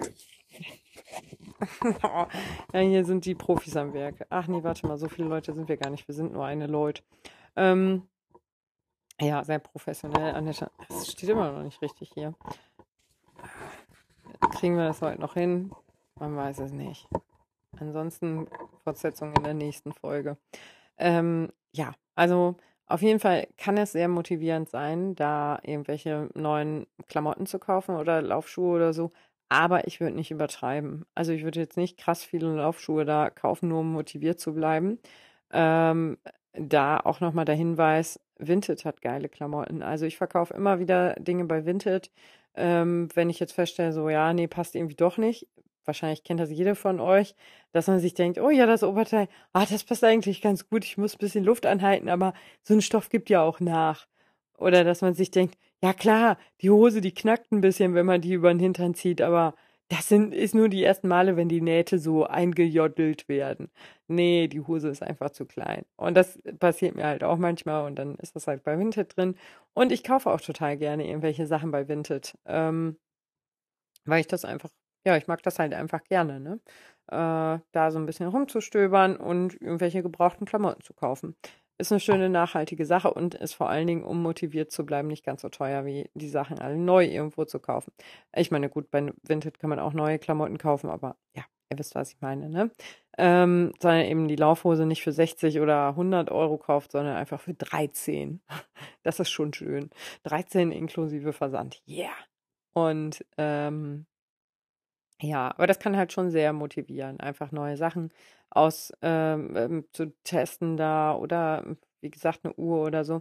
<laughs> ja, hier sind die Profis am Werk. Ach nee, warte mal, so viele Leute sind wir gar nicht. Wir sind nur eine Leute. Ähm, ja, sehr professionell. Es steht immer noch nicht richtig hier. Kriegen wir das heute noch hin? Man weiß es nicht. Ansonsten Fortsetzung in der nächsten Folge. Ähm, ja, also auf jeden Fall kann es sehr motivierend sein, da irgendwelche neuen Klamotten zu kaufen oder Laufschuhe oder so. Aber ich würde nicht übertreiben. Also ich würde jetzt nicht krass viele Laufschuhe da kaufen, nur um motiviert zu bleiben. Ähm, da auch nochmal der Hinweis, Vinted hat geile Klamotten. Also ich verkaufe immer wieder Dinge bei Vinted. Ähm, wenn ich jetzt feststelle, so ja, nee, passt irgendwie doch nicht. Wahrscheinlich kennt das jeder von euch, dass man sich denkt, oh ja, das Oberteil, ah, das passt eigentlich ganz gut, ich muss ein bisschen Luft anhalten, aber so ein Stoff gibt ja auch nach. Oder dass man sich denkt, ja klar, die Hose, die knackt ein bisschen, wenn man die über den Hintern zieht, aber das sind, ist nur die ersten Male, wenn die Nähte so eingejoddelt werden. Nee, die Hose ist einfach zu klein. Und das passiert mir halt auch manchmal und dann ist das halt bei Vinted drin. Und ich kaufe auch total gerne irgendwelche Sachen bei Vinted. Ähm, weil ich das einfach, ja, ich mag das halt einfach gerne, ne? Äh, da so ein bisschen rumzustöbern und irgendwelche gebrauchten Klamotten zu kaufen ist eine schöne nachhaltige Sache und ist vor allen Dingen, um motiviert zu bleiben, nicht ganz so teuer wie die Sachen alle neu irgendwo zu kaufen. Ich meine, gut, bei Vinted kann man auch neue Klamotten kaufen, aber ja, ihr wisst, was ich meine, ne? Ähm, sondern eben die Laufhose nicht für 60 oder 100 Euro kauft, sondern einfach für 13. Das ist schon schön. 13 inklusive Versand. Yeah. Und ähm, ja, aber das kann halt schon sehr motivieren, einfach neue Sachen aus ähm, ähm, zu testen da oder wie gesagt eine Uhr oder so.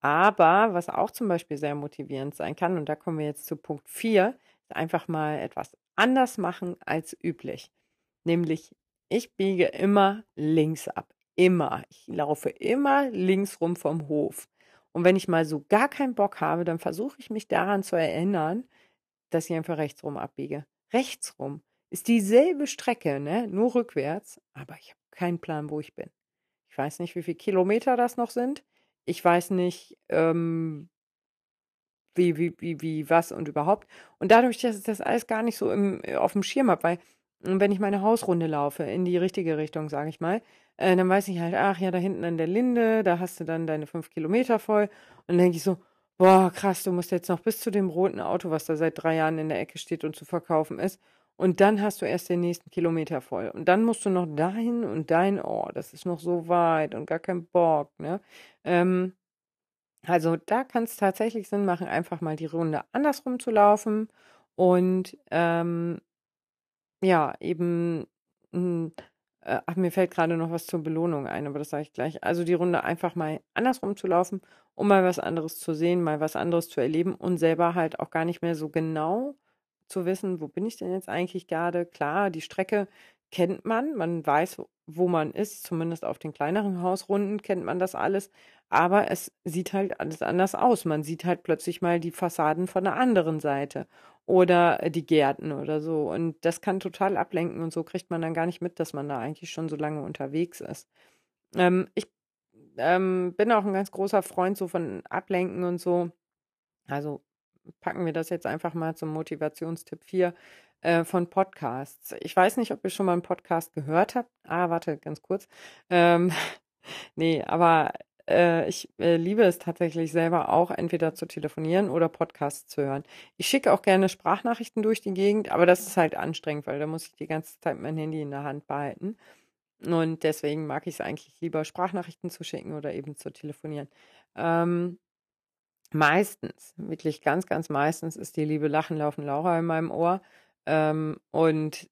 Aber was auch zum Beispiel sehr motivierend sein kann, und da kommen wir jetzt zu Punkt 4, ist einfach mal etwas anders machen als üblich. Nämlich, ich biege immer links ab. Immer. Ich laufe immer links rum vom Hof. Und wenn ich mal so gar keinen Bock habe, dann versuche ich mich daran zu erinnern, dass ich einfach rechts rum abbiege rechts rum. Ist dieselbe Strecke, ne? Nur rückwärts, aber ich habe keinen Plan, wo ich bin. Ich weiß nicht, wie viele Kilometer das noch sind. ich weiß nicht, ähm, wie, wie, wie, wie, was und überhaupt. Und dadurch, dass ich das alles gar nicht so im, auf dem Schirm habe, weil wenn ich meine Hausrunde laufe, in die richtige Richtung, sage ich mal, äh, dann weiß ich halt, ach ja, da hinten an der Linde, da hast du dann deine fünf Kilometer voll. Und dann denke ich so, boah, krass, du musst jetzt noch bis zu dem roten Auto, was da seit drei Jahren in der Ecke steht und zu verkaufen ist. Und dann hast du erst den nächsten Kilometer voll. Und dann musst du noch dahin und dahin, oh, das ist noch so weit und gar kein Bock, ne? Ähm, also da kann es tatsächlich Sinn machen, einfach mal die Runde andersrum zu laufen und ähm, ja, eben, hm, äh, ach, mir fällt gerade noch was zur Belohnung ein, aber das sage ich gleich. Also die Runde einfach mal andersrum zu laufen, um mal was anderes zu sehen, mal was anderes zu erleben und selber halt auch gar nicht mehr so genau zu wissen, wo bin ich denn jetzt eigentlich gerade? Klar, die Strecke kennt man, man weiß, wo man ist, zumindest auf den kleineren Hausrunden kennt man das alles, aber es sieht halt alles anders aus. Man sieht halt plötzlich mal die Fassaden von der anderen Seite oder die Gärten oder so und das kann total ablenken und so kriegt man dann gar nicht mit, dass man da eigentlich schon so lange unterwegs ist. Ähm, ich ähm, bin auch ein ganz großer Freund so von Ablenken und so. Also packen wir das jetzt einfach mal zum Motivationstipp 4 äh, von Podcasts. Ich weiß nicht, ob ihr schon mal einen Podcast gehört habt. Ah, warte, ganz kurz. Ähm, <laughs> nee, aber äh, ich äh, liebe es tatsächlich selber auch, entweder zu telefonieren oder Podcasts zu hören. Ich schicke auch gerne Sprachnachrichten durch die Gegend, aber das ist halt anstrengend, weil da muss ich die ganze Zeit mein Handy in der Hand behalten. Und deswegen mag ich es eigentlich lieber, Sprachnachrichten zu schicken oder eben zu telefonieren. Ähm, meistens, wirklich ganz, ganz meistens ist die liebe Lachen, Laufen Laura in meinem Ohr. Ähm, und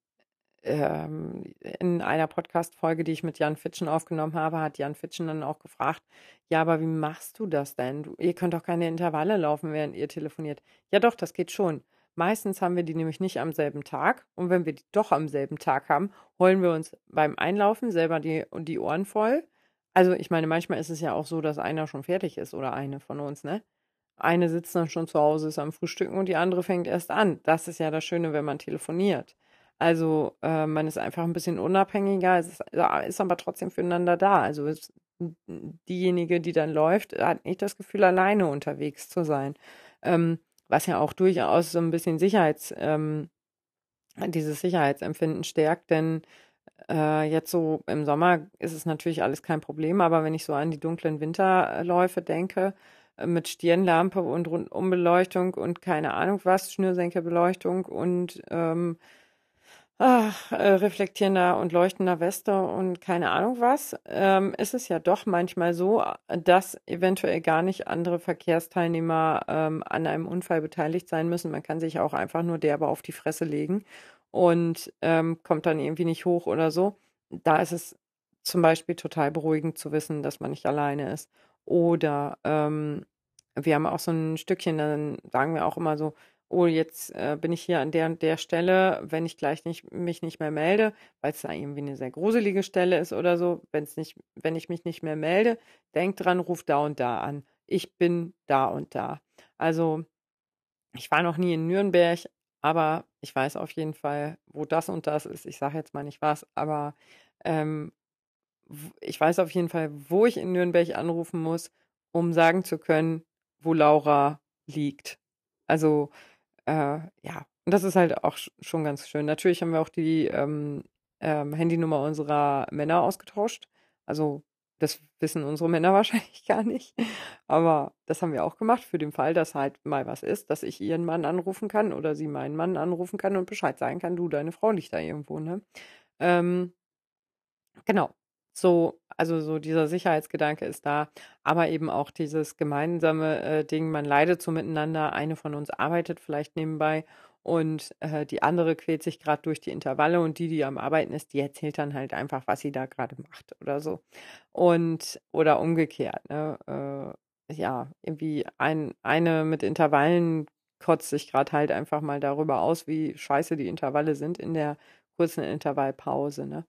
ähm, in einer Podcast-Folge, die ich mit Jan Fitschen aufgenommen habe, hat Jan Fitschen dann auch gefragt, ja, aber wie machst du das denn? Du, ihr könnt doch keine Intervalle laufen, während ihr telefoniert. Ja doch, das geht schon. Meistens haben wir die nämlich nicht am selben Tag. Und wenn wir die doch am selben Tag haben, holen wir uns beim Einlaufen selber die, die Ohren voll. Also ich meine, manchmal ist es ja auch so, dass einer schon fertig ist oder eine von uns, ne? Eine sitzt dann schon zu Hause, ist am Frühstücken und die andere fängt erst an. Das ist ja das Schöne, wenn man telefoniert. Also äh, man ist einfach ein bisschen unabhängiger, ist, ist aber trotzdem füreinander da. Also es, diejenige, die dann läuft, hat nicht das Gefühl, alleine unterwegs zu sein. Ähm, was ja auch durchaus so ein bisschen Sicherheits, ähm, dieses Sicherheitsempfinden stärkt, denn äh, jetzt so im Sommer ist es natürlich alles kein Problem, aber wenn ich so an die dunklen Winterläufe denke, mit Stirnlampe und Rundumbeleuchtung und keine Ahnung was, Schnürsenkelbeleuchtung und ähm, ach, äh, reflektierender und leuchtender Weste und keine Ahnung was, ähm, ist es ja doch manchmal so, dass eventuell gar nicht andere Verkehrsteilnehmer ähm, an einem Unfall beteiligt sein müssen. Man kann sich auch einfach nur derbe auf die Fresse legen und ähm, kommt dann irgendwie nicht hoch oder so. Da ist es zum Beispiel total beruhigend zu wissen, dass man nicht alleine ist. Oder ähm, wir haben auch so ein Stückchen, dann sagen wir auch immer so, oh, jetzt äh, bin ich hier an der und der Stelle, wenn ich gleich nicht, mich nicht mehr melde, weil es da irgendwie eine sehr gruselige Stelle ist oder so, wenn es nicht, wenn ich mich nicht mehr melde, denkt dran, ruf da und da an. Ich bin da und da. Also, ich war noch nie in Nürnberg, aber ich weiß auf jeden Fall, wo das und das ist. Ich sage jetzt mal nicht was, aber ähm, ich weiß auf jeden Fall, wo ich in Nürnberg anrufen muss, um sagen zu können, wo Laura liegt. Also äh, ja, und das ist halt auch schon ganz schön. Natürlich haben wir auch die ähm, ähm, Handynummer unserer Männer ausgetauscht. Also das wissen unsere Männer <laughs> wahrscheinlich gar nicht. Aber das haben wir auch gemacht für den Fall, dass halt mal was ist, dass ich ihren Mann anrufen kann oder sie meinen Mann anrufen kann und Bescheid sagen kann, du, deine Frau liegt da irgendwo, ne? Ähm, genau. So, also so dieser Sicherheitsgedanke ist da, aber eben auch dieses gemeinsame äh, Ding, man leidet so miteinander, eine von uns arbeitet vielleicht nebenbei und äh, die andere quält sich gerade durch die Intervalle und die, die am Arbeiten ist, die erzählt dann halt einfach, was sie da gerade macht oder so. Und, oder umgekehrt, ne? Äh, ja, irgendwie ein, eine mit Intervallen kotzt sich gerade halt einfach mal darüber aus, wie scheiße die Intervalle sind in der kurzen Intervallpause, ne?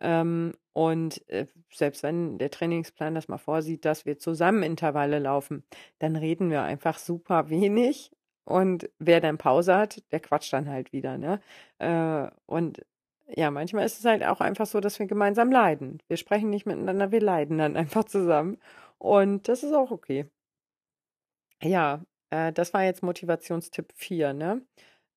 Ähm, und äh, selbst wenn der Trainingsplan das mal vorsieht, dass wir zusammen Intervalle laufen, dann reden wir einfach super wenig. Und wer dann Pause hat, der quatscht dann halt wieder, ne? Äh, und ja, manchmal ist es halt auch einfach so, dass wir gemeinsam leiden. Wir sprechen nicht miteinander, wir leiden dann <laughs> einfach zusammen. Und das ist auch okay. Ja, äh, das war jetzt Motivationstipp 4, ne?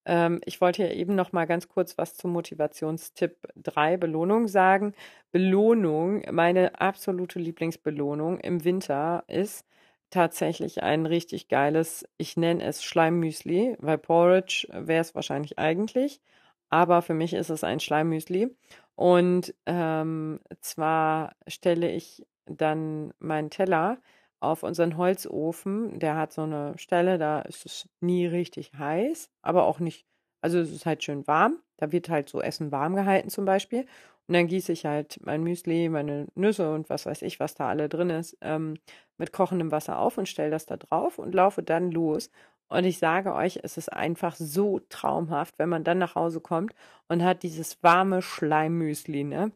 Ähm, ich wollte ja eben noch mal ganz kurz was zum Motivationstipp 3 Belohnung sagen. Belohnung, meine absolute Lieblingsbelohnung im Winter ist tatsächlich ein richtig geiles, ich nenne es Schleimmüsli, weil Porridge wäre es wahrscheinlich eigentlich, aber für mich ist es ein Schleimmüsli. Und ähm, zwar stelle ich dann meinen Teller auf unseren Holzofen. Der hat so eine Stelle, da ist es nie richtig heiß, aber auch nicht, also es ist halt schön warm. Da wird halt so Essen warm gehalten zum Beispiel. Und dann gieße ich halt mein Müsli, meine Nüsse und was weiß ich, was da alle drin ist, ähm, mit kochendem Wasser auf und stelle das da drauf und laufe dann los. Und ich sage euch, es ist einfach so traumhaft, wenn man dann nach Hause kommt und hat dieses warme Schleimmüsli, ne?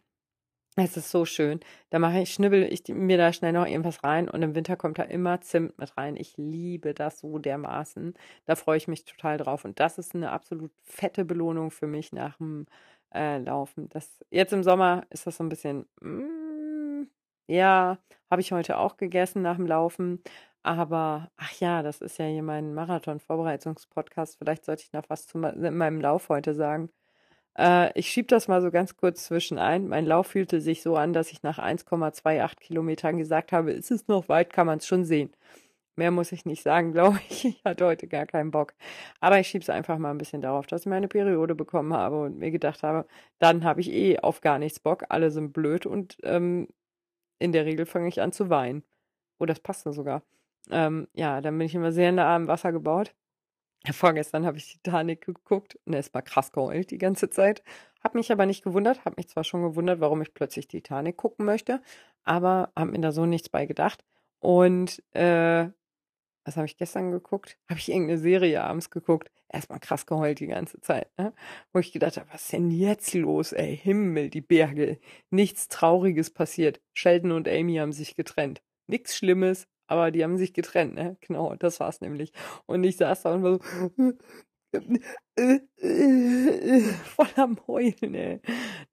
Es ist so schön. Da mache ich, schnibbel ich mir da schnell noch irgendwas rein und im Winter kommt da immer Zimt mit rein. Ich liebe das so dermaßen. Da freue ich mich total drauf. Und das ist eine absolut fette Belohnung für mich nach dem äh, Laufen. Das, jetzt im Sommer ist das so ein bisschen, mm, ja, habe ich heute auch gegessen nach dem Laufen. Aber, ach ja, das ist ja hier mein Marathon-Vorbereitungspodcast. Vielleicht sollte ich noch was zu meinem Lauf heute sagen. Äh, ich schiebe das mal so ganz kurz zwischen ein. Mein Lauf fühlte sich so an, dass ich nach 1,28 Kilometern gesagt habe, ist es noch weit, kann man es schon sehen. Mehr muss ich nicht sagen, <laughs> glaube ich. Ich hatte heute gar keinen Bock. Aber ich schiebe es einfach mal ein bisschen darauf, dass ich meine Periode bekommen habe und mir gedacht habe, dann habe ich eh auf gar nichts Bock. Alle sind blöd und ähm, in der Regel fange ich an zu weinen. Oh, das passte sogar. Ähm, ja, dann bin ich immer sehr nah am Wasser gebaut. Vorgestern habe ich Titanic geguckt und es war krass geheult die ganze Zeit. Hab mich aber nicht gewundert, hab mich zwar schon gewundert, warum ich plötzlich Titanic gucken möchte, aber hab mir da so nichts bei gedacht. Und äh, was habe ich gestern geguckt? Habe ich irgendeine Serie abends geguckt? Erstmal krass geheult die ganze Zeit, ne? Wo ich gedacht habe, was ist denn jetzt los, ey? Himmel, die Berge. Nichts Trauriges passiert. Sheldon und Amy haben sich getrennt. Nichts Schlimmes, aber die haben sich getrennt, ne? Genau, das war's nämlich. Und ich saß da und war so <laughs> voll am Heulen, ey.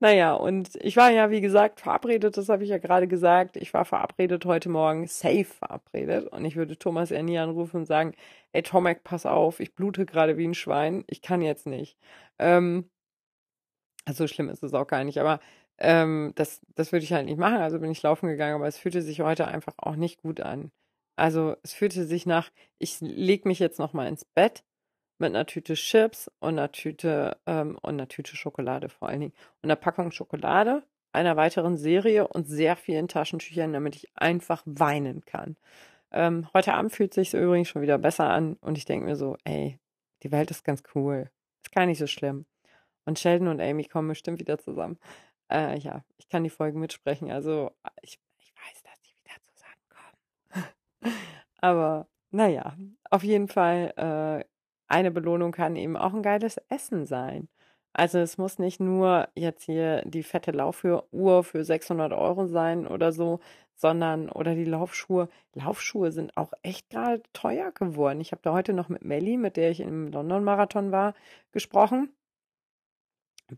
Naja, und ich war ja, wie gesagt, verabredet, das habe ich ja gerade gesagt. Ich war verabredet heute Morgen, safe verabredet. Und ich würde Thomas eher nie anrufen und sagen, ey Tomek, pass auf, ich blute gerade wie ein Schwein, ich kann jetzt nicht. Ähm, so schlimm ist es auch gar nicht, aber ähm, das, das würde ich halt nicht machen. Also bin ich laufen gegangen, aber es fühlte sich heute einfach auch nicht gut an. Also es fühlte sich nach, ich lege mich jetzt noch mal ins Bett mit einer Tüte Chips und einer Tüte ähm, und einer Tüte Schokolade vor allen Dingen und einer Packung Schokolade, einer weiteren Serie und sehr vielen Taschentüchern, damit ich einfach weinen kann. Ähm, heute Abend fühlt sich übrigens schon wieder besser an und ich denke mir so, ey, die Welt ist ganz cool, ist gar nicht so schlimm. Und Sheldon und Amy kommen bestimmt wieder zusammen. Äh, ja, ich kann die Folgen mitsprechen, also ich Aber naja, auf jeden Fall, äh, eine Belohnung kann eben auch ein geiles Essen sein. Also es muss nicht nur jetzt hier die fette Laufuhr für 600 Euro sein oder so, sondern oder die Laufschuhe. Laufschuhe sind auch echt gerade teuer geworden. Ich habe da heute noch mit Melly, mit der ich im London-Marathon war, gesprochen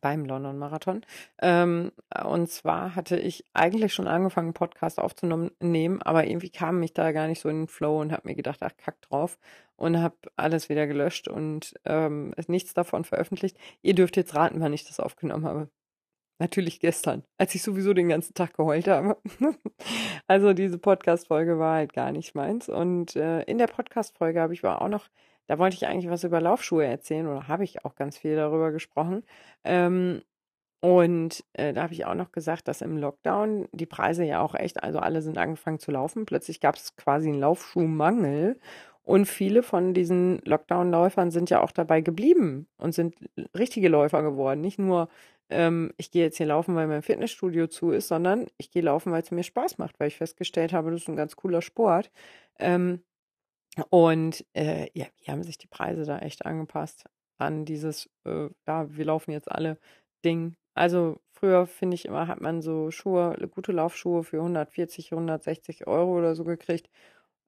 beim London Marathon. Ähm, und zwar hatte ich eigentlich schon angefangen, einen Podcast aufzunehmen, aber irgendwie kam mich da gar nicht so in den Flow und habe mir gedacht, ach, kack drauf und habe alles wieder gelöscht und ähm, nichts davon veröffentlicht. Ihr dürft jetzt raten, wann ich das aufgenommen habe. Natürlich gestern, als ich sowieso den ganzen Tag geheult habe. <laughs> also diese Podcast-Folge war halt gar nicht meins. Und äh, in der Podcast-Folge habe ich auch noch da wollte ich eigentlich was über Laufschuhe erzählen oder habe ich auch ganz viel darüber gesprochen. Ähm, und äh, da habe ich auch noch gesagt, dass im Lockdown die Preise ja auch echt, also alle sind angefangen zu laufen. Plötzlich gab es quasi einen Laufschuhmangel. Und viele von diesen Lockdown-Läufern sind ja auch dabei geblieben und sind richtige Läufer geworden. Nicht nur, ähm, ich gehe jetzt hier laufen, weil mein Fitnessstudio zu ist, sondern ich gehe laufen, weil es mir Spaß macht, weil ich festgestellt habe, das ist ein ganz cooler Sport. Ähm, und äh, ja, wie haben sich die Preise da echt angepasst an dieses, äh, ja, wir laufen jetzt alle Ding. Also früher, finde ich immer, hat man so Schuhe, gute Laufschuhe für 140, 160 Euro oder so gekriegt.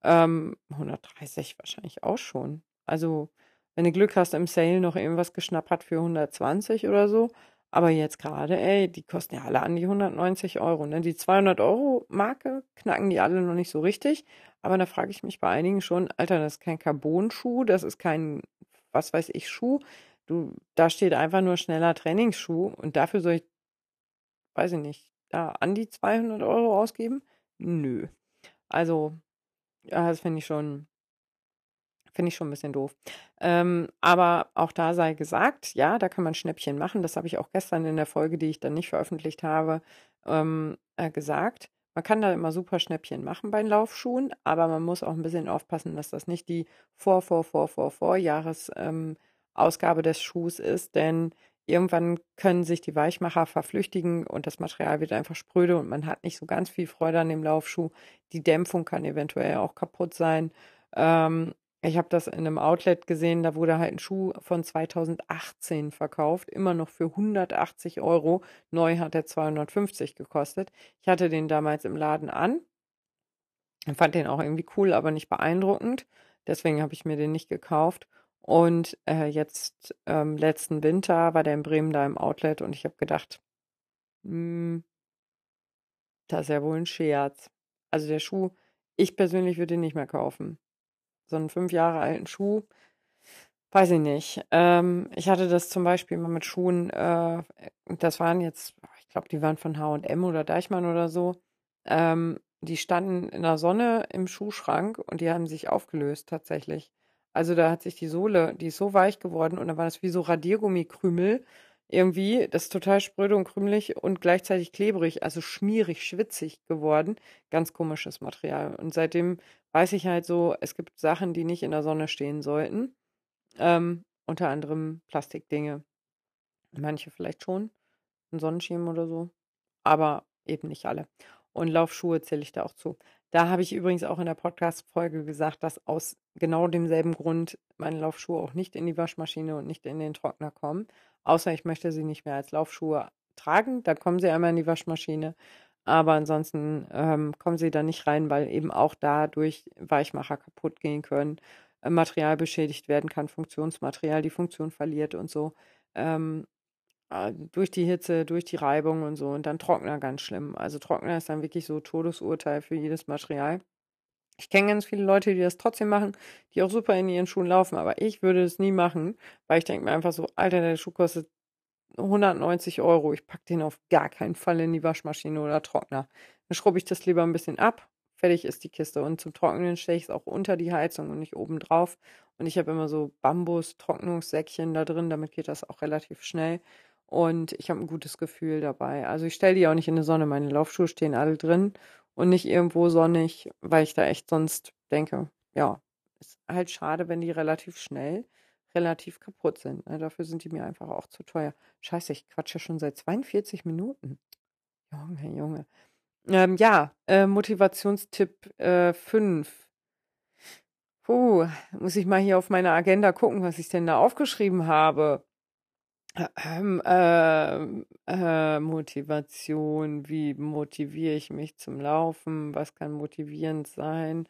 Ähm, 130 wahrscheinlich auch schon. Also, wenn du Glück hast, im Sale noch irgendwas geschnappt hat für 120 oder so. Aber jetzt gerade, ey, die kosten ja alle an die 190 Euro. Ne? Die 200 Euro Marke knacken die alle noch nicht so richtig. Aber da frage ich mich bei einigen schon, Alter, das ist kein Carbon-Schuh, das ist kein, was weiß ich, Schuh. Du, da steht einfach nur schneller Trainingsschuh und dafür soll ich, weiß ich nicht, da an die 200 Euro ausgeben? Nö. Also, ja, das finde ich schon, Finde ich schon ein bisschen doof. Ähm, aber auch da sei gesagt, ja, da kann man Schnäppchen machen. Das habe ich auch gestern in der Folge, die ich dann nicht veröffentlicht habe, ähm, äh, gesagt. Man kann da immer super Schnäppchen machen bei den Laufschuhen, aber man muss auch ein bisschen aufpassen, dass das nicht die vor, vor, vor, vor, vor Jahresausgabe ähm, des Schuhs ist, denn irgendwann können sich die Weichmacher verflüchtigen und das Material wird einfach spröde und man hat nicht so ganz viel Freude an dem Laufschuh. Die Dämpfung kann eventuell auch kaputt sein. Ähm, ich habe das in einem Outlet gesehen, da wurde halt ein Schuh von 2018 verkauft, immer noch für 180 Euro. Neu hat er 250 gekostet. Ich hatte den damals im Laden an. Fand den auch irgendwie cool, aber nicht beeindruckend. Deswegen habe ich mir den nicht gekauft. Und äh, jetzt ähm, letzten Winter war der in Bremen da im Outlet und ich habe gedacht, hm, das ist ja wohl ein Scherz. Also der Schuh, ich persönlich würde ihn nicht mehr kaufen so einen fünf Jahre alten Schuh. Weiß ich nicht. Ähm, ich hatte das zum Beispiel mal mit Schuhen, äh, das waren jetzt, ich glaube, die waren von H&M oder Deichmann oder so. Ähm, die standen in der Sonne im Schuhschrank und die haben sich aufgelöst tatsächlich. Also da hat sich die Sohle, die ist so weich geworden und da war das wie so Radiergummikrümel irgendwie. Das ist total spröde und krümelig und gleichzeitig klebrig, also schmierig, schwitzig geworden. Ganz komisches Material. Und seitdem weiß ich halt so, es gibt Sachen, die nicht in der Sonne stehen sollten. Ähm, unter anderem Plastikdinge. Manche vielleicht schon. Ein Sonnenschirm oder so. Aber eben nicht alle. Und Laufschuhe zähle ich da auch zu. Da habe ich übrigens auch in der Podcast-Folge gesagt, dass aus genau demselben Grund meine Laufschuhe auch nicht in die Waschmaschine und nicht in den Trockner kommen. Außer ich möchte sie nicht mehr als Laufschuhe tragen. Da kommen sie einmal in die Waschmaschine. Aber ansonsten ähm, kommen sie da nicht rein, weil eben auch dadurch Weichmacher kaputt gehen können, äh, Material beschädigt werden kann, Funktionsmaterial die Funktion verliert und so. Ähm, äh, durch die Hitze, durch die Reibung und so. Und dann Trockner ganz schlimm. Also Trockner ist dann wirklich so Todesurteil für jedes Material. Ich kenne ganz viele Leute, die das trotzdem machen, die auch super in ihren Schuhen laufen, aber ich würde es nie machen, weil ich denke mir einfach so, Alter, der Schuh kostet 190 Euro. Ich packe den auf gar keinen Fall in die Waschmaschine oder Trockner. Dann schrubbe ich das lieber ein bisschen ab. Fertig ist die Kiste. Und zum Trocknen stelle ich es auch unter die Heizung und nicht oben drauf. Und ich habe immer so Bambus-Trocknungssäckchen da drin, damit geht das auch relativ schnell. Und ich habe ein gutes Gefühl dabei. Also ich stelle die auch nicht in die Sonne. Meine Laufschuhe stehen alle drin und nicht irgendwo sonnig, weil ich da echt sonst denke, ja, ist halt schade, wenn die relativ schnell relativ kaputt sind. Ne? Dafür sind die mir einfach auch zu teuer. Scheiße, ich quatsche schon seit 42 Minuten. Junge, Junge. Ähm, ja, äh, Motivationstipp äh, 5. Puh, muss ich mal hier auf meine Agenda gucken, was ich denn da aufgeschrieben habe. Ähm, äh, äh, Motivation, wie motiviere ich mich zum Laufen? Was kann motivierend sein?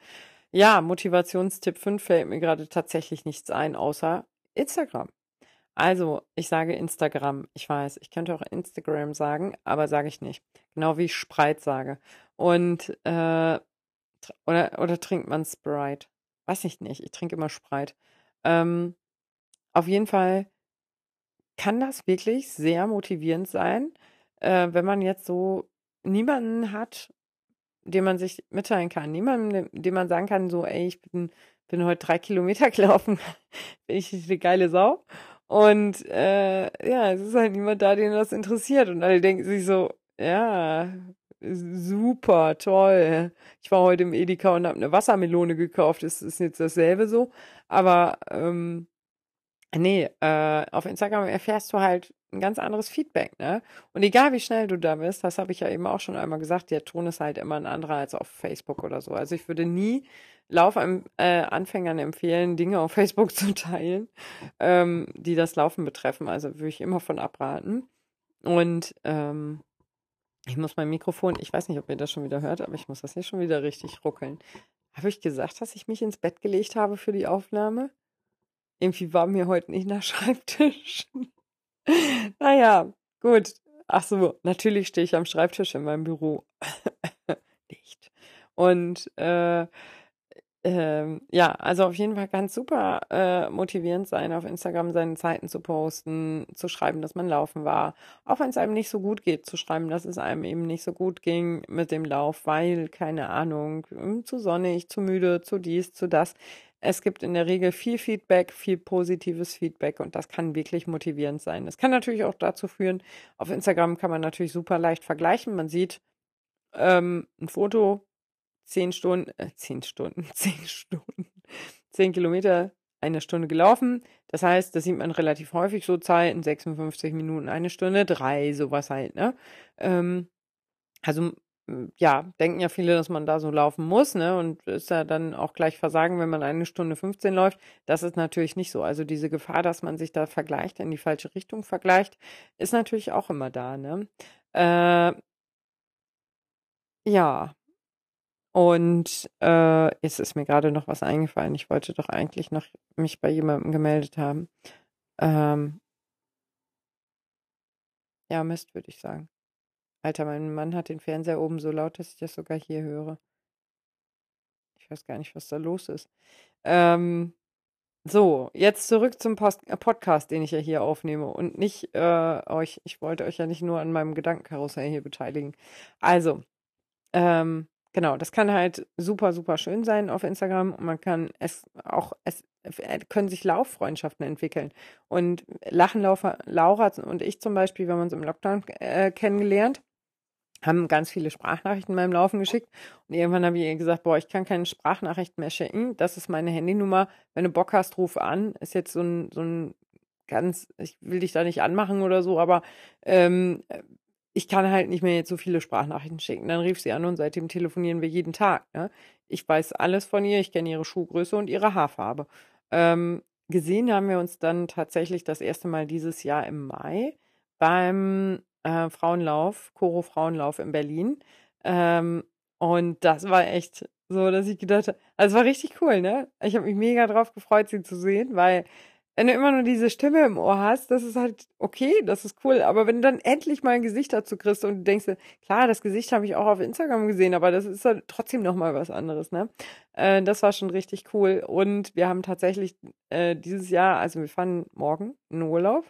Ja, Motivationstipp 5 fällt mir gerade tatsächlich nichts ein, außer Instagram. Also, ich sage Instagram. Ich weiß, ich könnte auch Instagram sagen, aber sage ich nicht. Genau wie ich Sprite sage. Und, äh, oder, oder trinkt man Sprite? Weiß ich nicht. Ich trinke immer Sprite. Ähm, auf jeden Fall kann das wirklich sehr motivierend sein, äh, wenn man jetzt so niemanden hat, dem man sich mitteilen kann. Niemanden, dem man sagen kann, so, ey, ich bin, bin heute drei Kilometer <laughs> gelaufen. bin ich eine geile Sau. Und äh, ja, es ist halt niemand da, den das interessiert. Und alle denken sich so, ja, super, toll. Ich war heute im Edeka und habe eine Wassermelone gekauft. Das ist jetzt dasselbe so. Aber ähm, Nee, äh, auf Instagram erfährst du halt ein ganz anderes Feedback, ne? Und egal wie schnell du da bist, das habe ich ja eben auch schon einmal gesagt, der Ton ist halt immer ein anderer als auf Facebook oder so. Also ich würde nie Laufanfängern äh, empfehlen, Dinge auf <laughs> Facebook zu teilen, ähm, die das Laufen betreffen. Also würde ich immer von abraten. Und ähm, ich muss mein Mikrofon, ich weiß nicht, ob ihr das schon wieder hört, aber ich muss das hier schon wieder richtig ruckeln. Habe ich gesagt, dass ich mich ins Bett gelegt habe für die Aufnahme? Irgendwie war mir heute nicht nach Schreibtisch. <laughs> naja, Gut. Ach so, natürlich stehe ich am Schreibtisch in meinem Büro. <laughs> Nicht. Und äh, ähm, ja, also auf jeden Fall ganz super äh, motivierend sein, auf Instagram seine Zeiten zu posten, zu schreiben, dass man laufen war. Auch wenn es einem nicht so gut geht, zu schreiben, dass es einem eben nicht so gut ging mit dem Lauf, weil, keine Ahnung, hm, zu sonnig, zu müde, zu dies, zu das. Es gibt in der Regel viel Feedback, viel positives Feedback und das kann wirklich motivierend sein. Es kann natürlich auch dazu führen, auf Instagram kann man natürlich super leicht vergleichen. Man sieht ähm, ein Foto, zehn Stunden, äh, zehn Stunden, <laughs> zehn Stunden, zehn Kilometer, eine Stunde gelaufen. Das heißt, das sieht man relativ häufig so Zeiten, 56 Minuten, eine Stunde, drei, sowas halt, ne? Ähm, also, ja, denken ja viele, dass man da so laufen muss, ne? Und ist ja dann auch gleich Versagen, wenn man eine Stunde 15 läuft. Das ist natürlich nicht so. Also diese Gefahr, dass man sich da vergleicht, in die falsche Richtung vergleicht, ist natürlich auch immer da, ne? Äh, ja, und äh, jetzt ist mir gerade noch was eingefallen. Ich wollte doch eigentlich noch mich bei jemandem gemeldet haben. Ähm, ja, Mist, würde ich sagen. Alter, mein Mann hat den Fernseher oben so laut, dass ich das sogar hier höre. Ich weiß gar nicht, was da los ist. Ähm, so, jetzt zurück zum Post äh, Podcast, den ich ja hier aufnehme und nicht äh, euch, ich wollte euch ja nicht nur an meinem Gedankenkarussell hier beteiligen. Also, ähm, Genau, das kann halt super, super schön sein auf Instagram und man kann es auch, es äh, können sich Lauffreundschaften entwickeln. Und Lachenlaufer, Laura und ich zum Beispiel, wir haben uns im Lockdown äh, kennengelernt, haben ganz viele Sprachnachrichten beim Laufen geschickt und irgendwann habe ich ihr gesagt, boah, ich kann keine Sprachnachrichten mehr schicken, das ist meine Handynummer, wenn du Bock hast, ruf an, ist jetzt so ein, so ein ganz, ich will dich da nicht anmachen oder so, aber ähm, ich kann halt nicht mehr jetzt so viele Sprachnachrichten schicken. Dann rief sie an und seitdem telefonieren wir jeden Tag. Ne? Ich weiß alles von ihr, ich kenne ihre Schuhgröße und ihre Haarfarbe. Ähm, gesehen haben wir uns dann tatsächlich das erste Mal dieses Jahr im Mai beim äh, Frauenlauf, Choro Frauenlauf in Berlin. Ähm, und das war echt so, dass ich gedacht habe, also es war richtig cool, ne? Ich habe mich mega drauf gefreut, sie zu sehen, weil wenn du immer nur diese Stimme im Ohr hast, das ist halt okay, das ist cool. Aber wenn du dann endlich mal ein Gesicht dazu kriegst und du denkst, klar, das Gesicht habe ich auch auf Instagram gesehen, aber das ist halt trotzdem nochmal was anderes, ne? Äh, das war schon richtig cool. Und wir haben tatsächlich äh, dieses Jahr, also wir fahren morgen in Urlaub.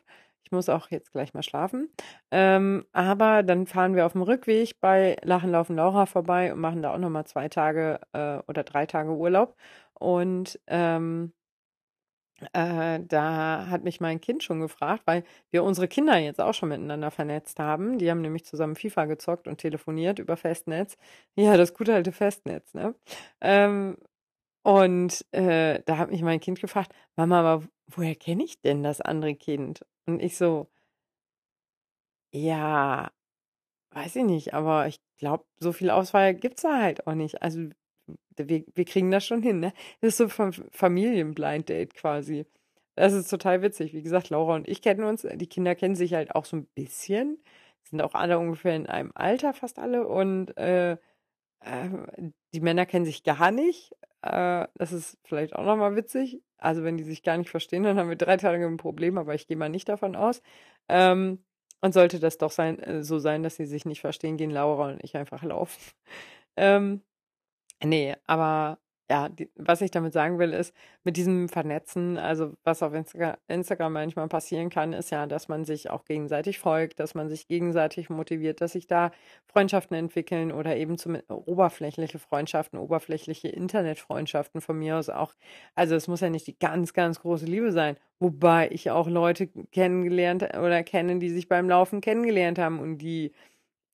Muss auch jetzt gleich mal schlafen. Ähm, aber dann fahren wir auf dem Rückweg bei Lachen, Laufen, Laura vorbei und machen da auch nochmal zwei Tage äh, oder drei Tage Urlaub. Und ähm, äh, da hat mich mein Kind schon gefragt, weil wir unsere Kinder jetzt auch schon miteinander vernetzt haben. Die haben nämlich zusammen FIFA gezockt und telefoniert über Festnetz. Ja, das gute alte Festnetz, ne? Ähm, und äh, da hat mich mein Kind gefragt, Mama, aber woher kenne ich denn das andere Kind? Und ich so, ja, weiß ich nicht, aber ich glaube, so viel Auswahl gibt es da halt auch nicht. Also wir, wir kriegen das schon hin, ne? Das ist so ein Familienblind-Date quasi. Das ist total witzig. Wie gesagt, Laura und ich kennen uns. Die Kinder kennen sich halt auch so ein bisschen. Sind auch alle ungefähr in einem Alter, fast alle. Und äh, äh, die Männer kennen sich gar nicht. Äh, das ist vielleicht auch nochmal witzig. Also, wenn die sich gar nicht verstehen, dann haben wir drei Tage ein Problem, aber ich gehe mal nicht davon aus. Ähm, und sollte das doch sein, äh, so sein, dass sie sich nicht verstehen, gehen Laura und ich einfach laufen. <laughs> Ähm, Nee, aber ja, die, was ich damit sagen will, ist, mit diesem Vernetzen, also was auf Insta Instagram manchmal passieren kann, ist ja, dass man sich auch gegenseitig folgt, dass man sich gegenseitig motiviert, dass sich da Freundschaften entwickeln oder eben zum oberflächliche Freundschaften, oberflächliche Internetfreundschaften von mir aus auch. Also es muss ja nicht die ganz, ganz große Liebe sein, wobei ich auch Leute kennengelernt oder kenne, die sich beim Laufen kennengelernt haben und die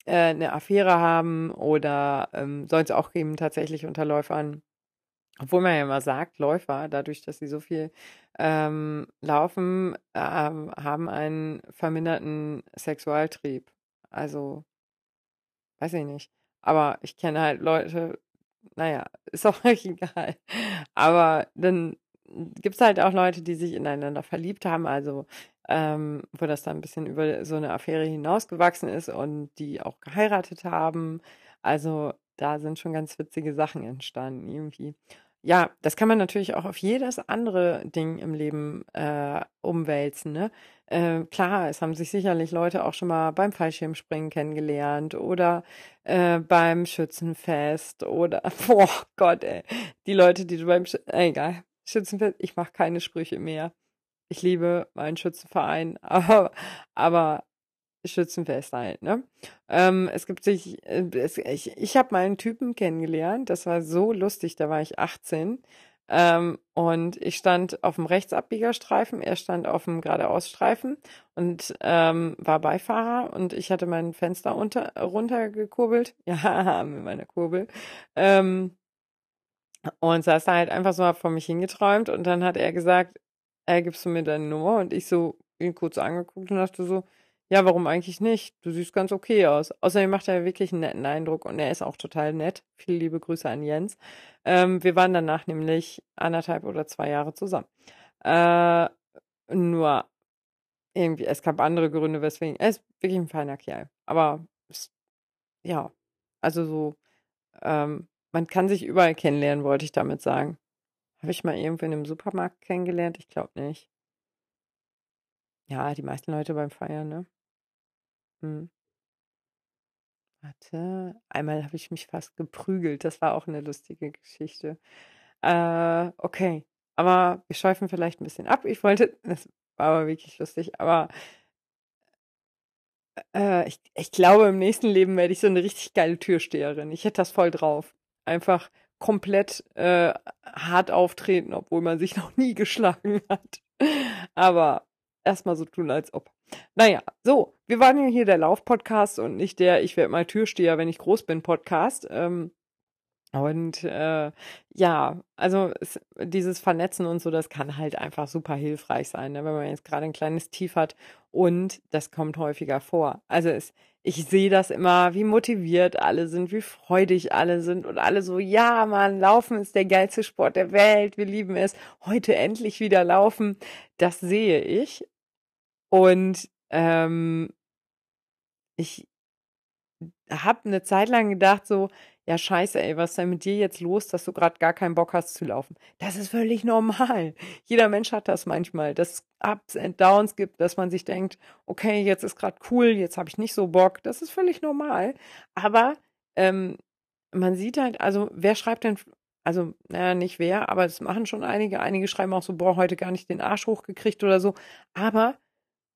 äh, eine Affäre haben oder ähm, soll es auch geben tatsächlich unter Läufern. Obwohl man ja immer sagt, Läufer, dadurch, dass sie so viel ähm, laufen, ähm, haben einen verminderten Sexualtrieb. Also, weiß ich nicht. Aber ich kenne halt Leute, naja, <laughs> ist auch egal. Aber dann gibt es halt auch Leute, die sich ineinander verliebt haben. Also ähm, wo das dann ein bisschen über so eine Affäre hinausgewachsen ist und die auch geheiratet haben. Also da sind schon ganz witzige Sachen entstanden irgendwie. ja, das kann man natürlich auch auf jedes andere Ding im Leben äh, umwälzen. Ne? Äh, klar, es haben sich sicherlich Leute auch schon mal beim Fallschirmspringen kennengelernt oder äh, beim Schützenfest oder, <laughs> boah Gott, ey, die Leute, die du beim, Sch äh, egal, Schützenfest, ich mache keine Sprüche mehr. Ich liebe meinen Schützenverein, <laughs> aber, aber Schützenfest halt, ne? Ähm, es gibt sich, äh, es, ich, ich habe mal einen Typen kennengelernt, das war so lustig, da war ich 18. Ähm, und ich stand auf dem Rechtsabbiegerstreifen, er stand auf dem Geradeausstreifen und ähm, war Beifahrer und ich hatte mein Fenster unter, runtergekurbelt, <laughs> ja, mit meiner Kurbel, ähm, und saß da halt einfach so vor mich hingeträumt und dann hat er gesagt, äh, gibst du mir deine Nummer? Und ich so ihn kurz angeguckt und dachte so, ja, warum eigentlich nicht? Du siehst ganz okay aus. Außerdem macht er wirklich einen netten Eindruck und er ist auch total nett. Viele liebe Grüße an Jens. Ähm, wir waren danach nämlich anderthalb oder zwei Jahre zusammen. Äh, nur irgendwie, es gab andere Gründe, weswegen. Er ist wirklich ein feiner Kerl. Aber ja, also so, ähm, man kann sich überall kennenlernen, wollte ich damit sagen. Habe ich mal irgendwo in einem Supermarkt kennengelernt? Ich glaube nicht. Ja, die meisten Leute beim Feiern, ne? Mhm. Warte, einmal habe ich mich fast geprügelt. Das war auch eine lustige Geschichte. Äh, okay, aber wir schweifen vielleicht ein bisschen ab. Ich wollte <laughs> das war aber wirklich lustig, aber äh, ich ich glaube, im nächsten Leben werde ich so eine richtig geile Türsteherin. Ich hätte das voll drauf. Einfach komplett, äh, hart auftreten, obwohl man sich <laughs> noch nie geschlagen hat. Aber erstmal so tun, als ob. Naja, so, wir waren ja hier der Lauf-Podcast und nicht der Ich werde mal Türsteher, wenn ich groß bin Podcast. Ähm, und äh, ja, also es, dieses Vernetzen und so, das kann halt einfach super hilfreich sein, ne? wenn man jetzt gerade ein kleines Tief hat und das kommt häufiger vor. Also es, ich sehe das immer, wie motiviert alle sind, wie freudig alle sind und alle so, ja, man, Laufen ist der geilste Sport der Welt, wir lieben es, heute endlich wieder laufen. Das sehe ich und ähm, ich habe eine Zeit lang gedacht so, ja scheiße, ey, was ist denn mit dir jetzt los, dass du gerade gar keinen Bock hast zu laufen? Das ist völlig normal. <laughs> Jeder Mensch hat das manchmal, dass es Ups and Downs gibt, dass man sich denkt, okay, jetzt ist gerade cool, jetzt habe ich nicht so Bock. Das ist völlig normal. Aber ähm, man sieht halt, also wer schreibt denn, also naja, nicht wer, aber es machen schon einige. Einige schreiben auch so, boah, heute gar nicht den Arsch hochgekriegt oder so. Aber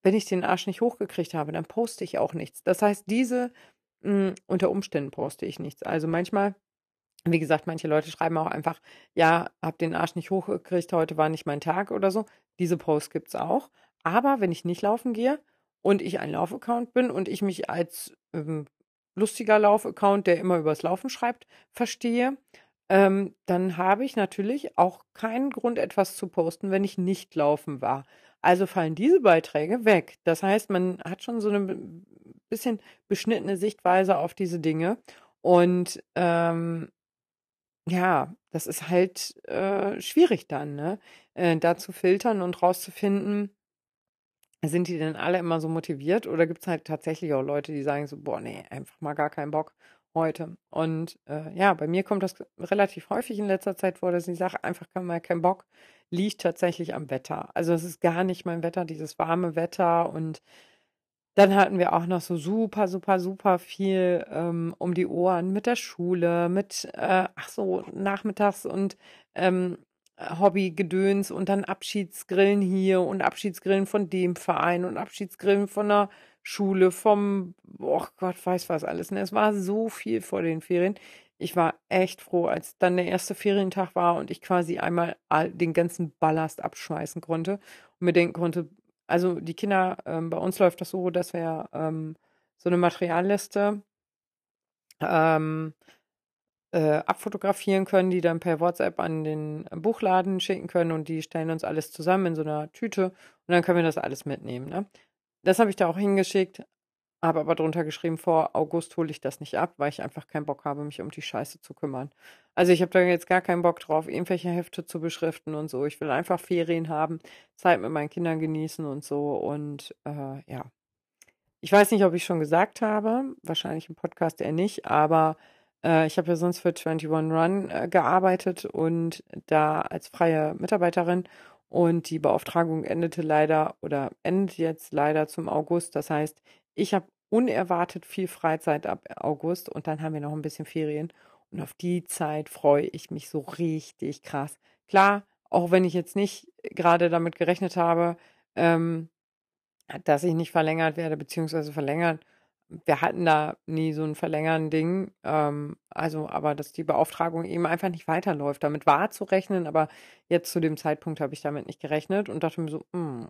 wenn ich den Arsch nicht hochgekriegt habe, dann poste ich auch nichts. Das heißt, diese mh, hm, unter Umständen poste ich nichts. Also manchmal, wie gesagt, manche Leute schreiben auch einfach, ja, hab den Arsch nicht hochgekriegt, heute war nicht mein Tag oder so. Diese Posts gibt es auch. Aber wenn ich nicht laufen gehe und ich ein Laufaccount bin und ich mich als ähm, lustiger Laufaccount, der immer übers Laufen schreibt, verstehe, ähm, dann habe ich natürlich auch keinen Grund, etwas zu posten, wenn ich nicht laufen war. Also fallen diese Beiträge weg. Das heißt, man hat schon so eine bisschen beschnittene Sichtweise auf diese Dinge. Und ähm, ja, das ist halt äh, schwierig dann, ne? Äh, da zu filtern und rauszufinden, sind die denn alle immer so motiviert oder gibt es halt tatsächlich auch Leute, die sagen so, boah, nee, einfach mal gar keinen Bock heute. Und äh, ja, bei mir kommt das relativ häufig in letzter Zeit vor, dass ich sage, einfach mal keinen Bock, liegt tatsächlich am Wetter. Also es ist gar nicht mein Wetter, dieses warme Wetter und dann hatten wir auch noch so super, super, super viel ähm, um die Ohren mit der Schule, mit, äh, ach so, nachmittags und ähm, Hobbygedöns und dann Abschiedsgrillen hier und Abschiedsgrillen von dem Verein und Abschiedsgrillen von der Schule, vom, oh Gott, weiß was alles. Und ne? es war so viel vor den Ferien. Ich war echt froh, als dann der erste Ferientag war und ich quasi einmal den ganzen Ballast abschmeißen konnte und mir denken konnte, also die Kinder, ähm, bei uns läuft das so, dass wir ähm, so eine Materialliste ähm, äh, abfotografieren können, die dann per WhatsApp an den Buchladen schicken können und die stellen uns alles zusammen in so einer Tüte und dann können wir das alles mitnehmen. Ne? Das habe ich da auch hingeschickt, habe aber drunter geschrieben, vor August hole ich das nicht ab, weil ich einfach keinen Bock habe, mich um die Scheiße zu kümmern. Also ich habe da jetzt gar keinen Bock drauf, irgendwelche Hefte zu beschriften und so. Ich will einfach Ferien haben, Zeit mit meinen Kindern genießen und so. Und äh, ja. Ich weiß nicht, ob ich schon gesagt habe, wahrscheinlich im Podcast eher nicht, aber Äh, ich habe ja sonst für 21 Run äh, gearbeitet und da als freie Mitarbeiterin und die Beauftragung endete leider oder endet jetzt leider zum August. Das heißt, ich habe unerwartet viel Freizeit ab August und dann haben wir noch ein bisschen Ferien. Und auf die Zeit freue ich mich so richtig krass. Klar, auch wenn ich jetzt nicht gerade damit gerechnet habe, ähm, dass ich nicht verlängert werde, beziehungsweise verlängern. Wir hatten da nie so ein Verlängern-Ding. Ähm, also, aber dass die Beauftragung eben einfach nicht weiterläuft. Damit war zu rechnen, aber jetzt zu dem Zeitpunkt habe ich damit nicht gerechnet und dachte mir so, mh, hm,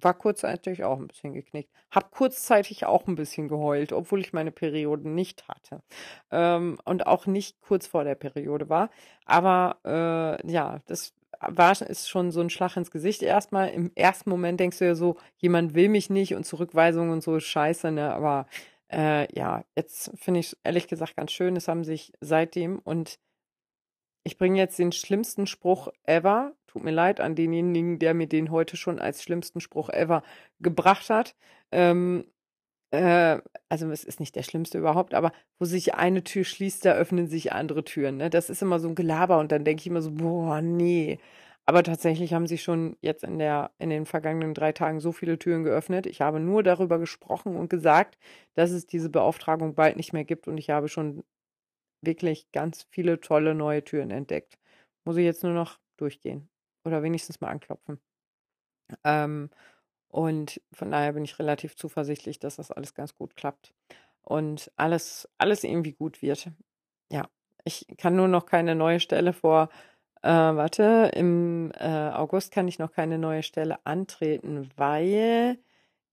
war kurzzeitig auch ein bisschen geknickt. Hab kurzzeitig auch ein bisschen geheult, obwohl ich meine Periode nicht hatte. Ähm, und auch nicht kurz vor der Periode war. Aber äh, ja, das war, ist schon so ein Schlag ins Gesicht erstmal. Im ersten Moment denkst du ja so, jemand will mich nicht und Zurückweisung und so ist scheiße, ne? Aber äh, ja, jetzt finde ich ehrlich gesagt ganz schön. Es haben sich seitdem und ich bringe jetzt den schlimmsten Spruch ever. Tut mir leid an denjenigen, der mir den heute schon als schlimmsten Spruch ever gebracht hat. Ähm, äh, also es ist nicht der schlimmste überhaupt, aber wo sich eine Tür schließt, da öffnen sich andere Türen. Ne? Das ist immer so ein Gelaber und dann denke ich immer so, boah, nee. Aber tatsächlich haben sich schon jetzt in der, in den vergangenen drei Tagen so viele Türen geöffnet. Ich habe nur darüber gesprochen und gesagt, dass es diese Beauftragung bald nicht mehr gibt und ich habe schon wirklich ganz viele tolle neue Türen entdeckt. Muss ich jetzt nur noch durchgehen oder wenigstens mal anklopfen. Ähm, und von daher bin ich relativ zuversichtlich, dass das alles ganz gut klappt und alles, alles irgendwie gut wird. Ja, ich kann nur noch keine neue Stelle vor. Äh, warte, im äh, August kann ich noch keine neue Stelle antreten, weil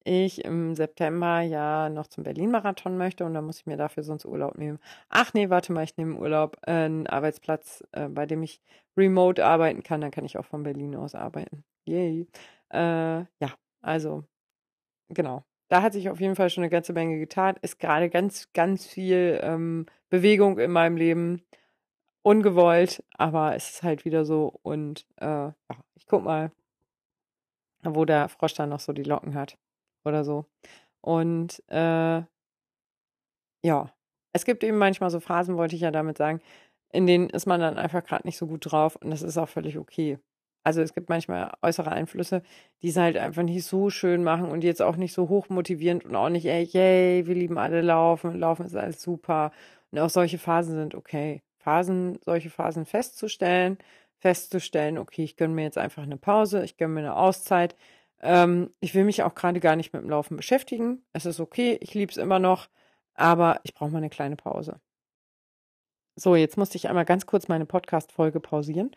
ich im September ja noch zum Berlin-Marathon möchte und dann muss ich mir dafür sonst Urlaub nehmen. Ach nee, warte mal, ich nehme Urlaub, äh, einen Arbeitsplatz, äh, bei dem ich remote arbeiten kann, dann kann ich auch von Berlin aus arbeiten. Yay. Äh, ja, also, genau. Da hat sich auf jeden Fall schon eine ganze Menge getan. Ist gerade ganz, ganz viel ähm, Bewegung in meinem Leben. Ungewollt, aber es ist halt wieder so. Und äh, ja, ich guck mal, wo der Frosch dann noch so die Locken hat. Oder so. Und äh, ja, es gibt eben manchmal so Phasen, wollte ich ja damit sagen, in denen ist man dann einfach gerade nicht so gut drauf und das ist auch völlig okay. Also es gibt manchmal äußere Einflüsse, die es halt einfach nicht so schön machen und jetzt auch nicht so hoch motivierend und auch nicht, ey, yay, wir lieben alle Laufen, Laufen ist alles super. Und auch solche Phasen sind okay. Phasen, solche Phasen festzustellen, festzustellen, okay, ich gönne mir jetzt einfach eine Pause, ich gönne mir eine Auszeit. Ähm, ich will mich auch gerade gar nicht mit dem Laufen beschäftigen. Es ist okay, ich liebe es immer noch, aber ich brauche mal eine kleine Pause. So, jetzt musste ich einmal ganz kurz meine Podcast-Folge pausieren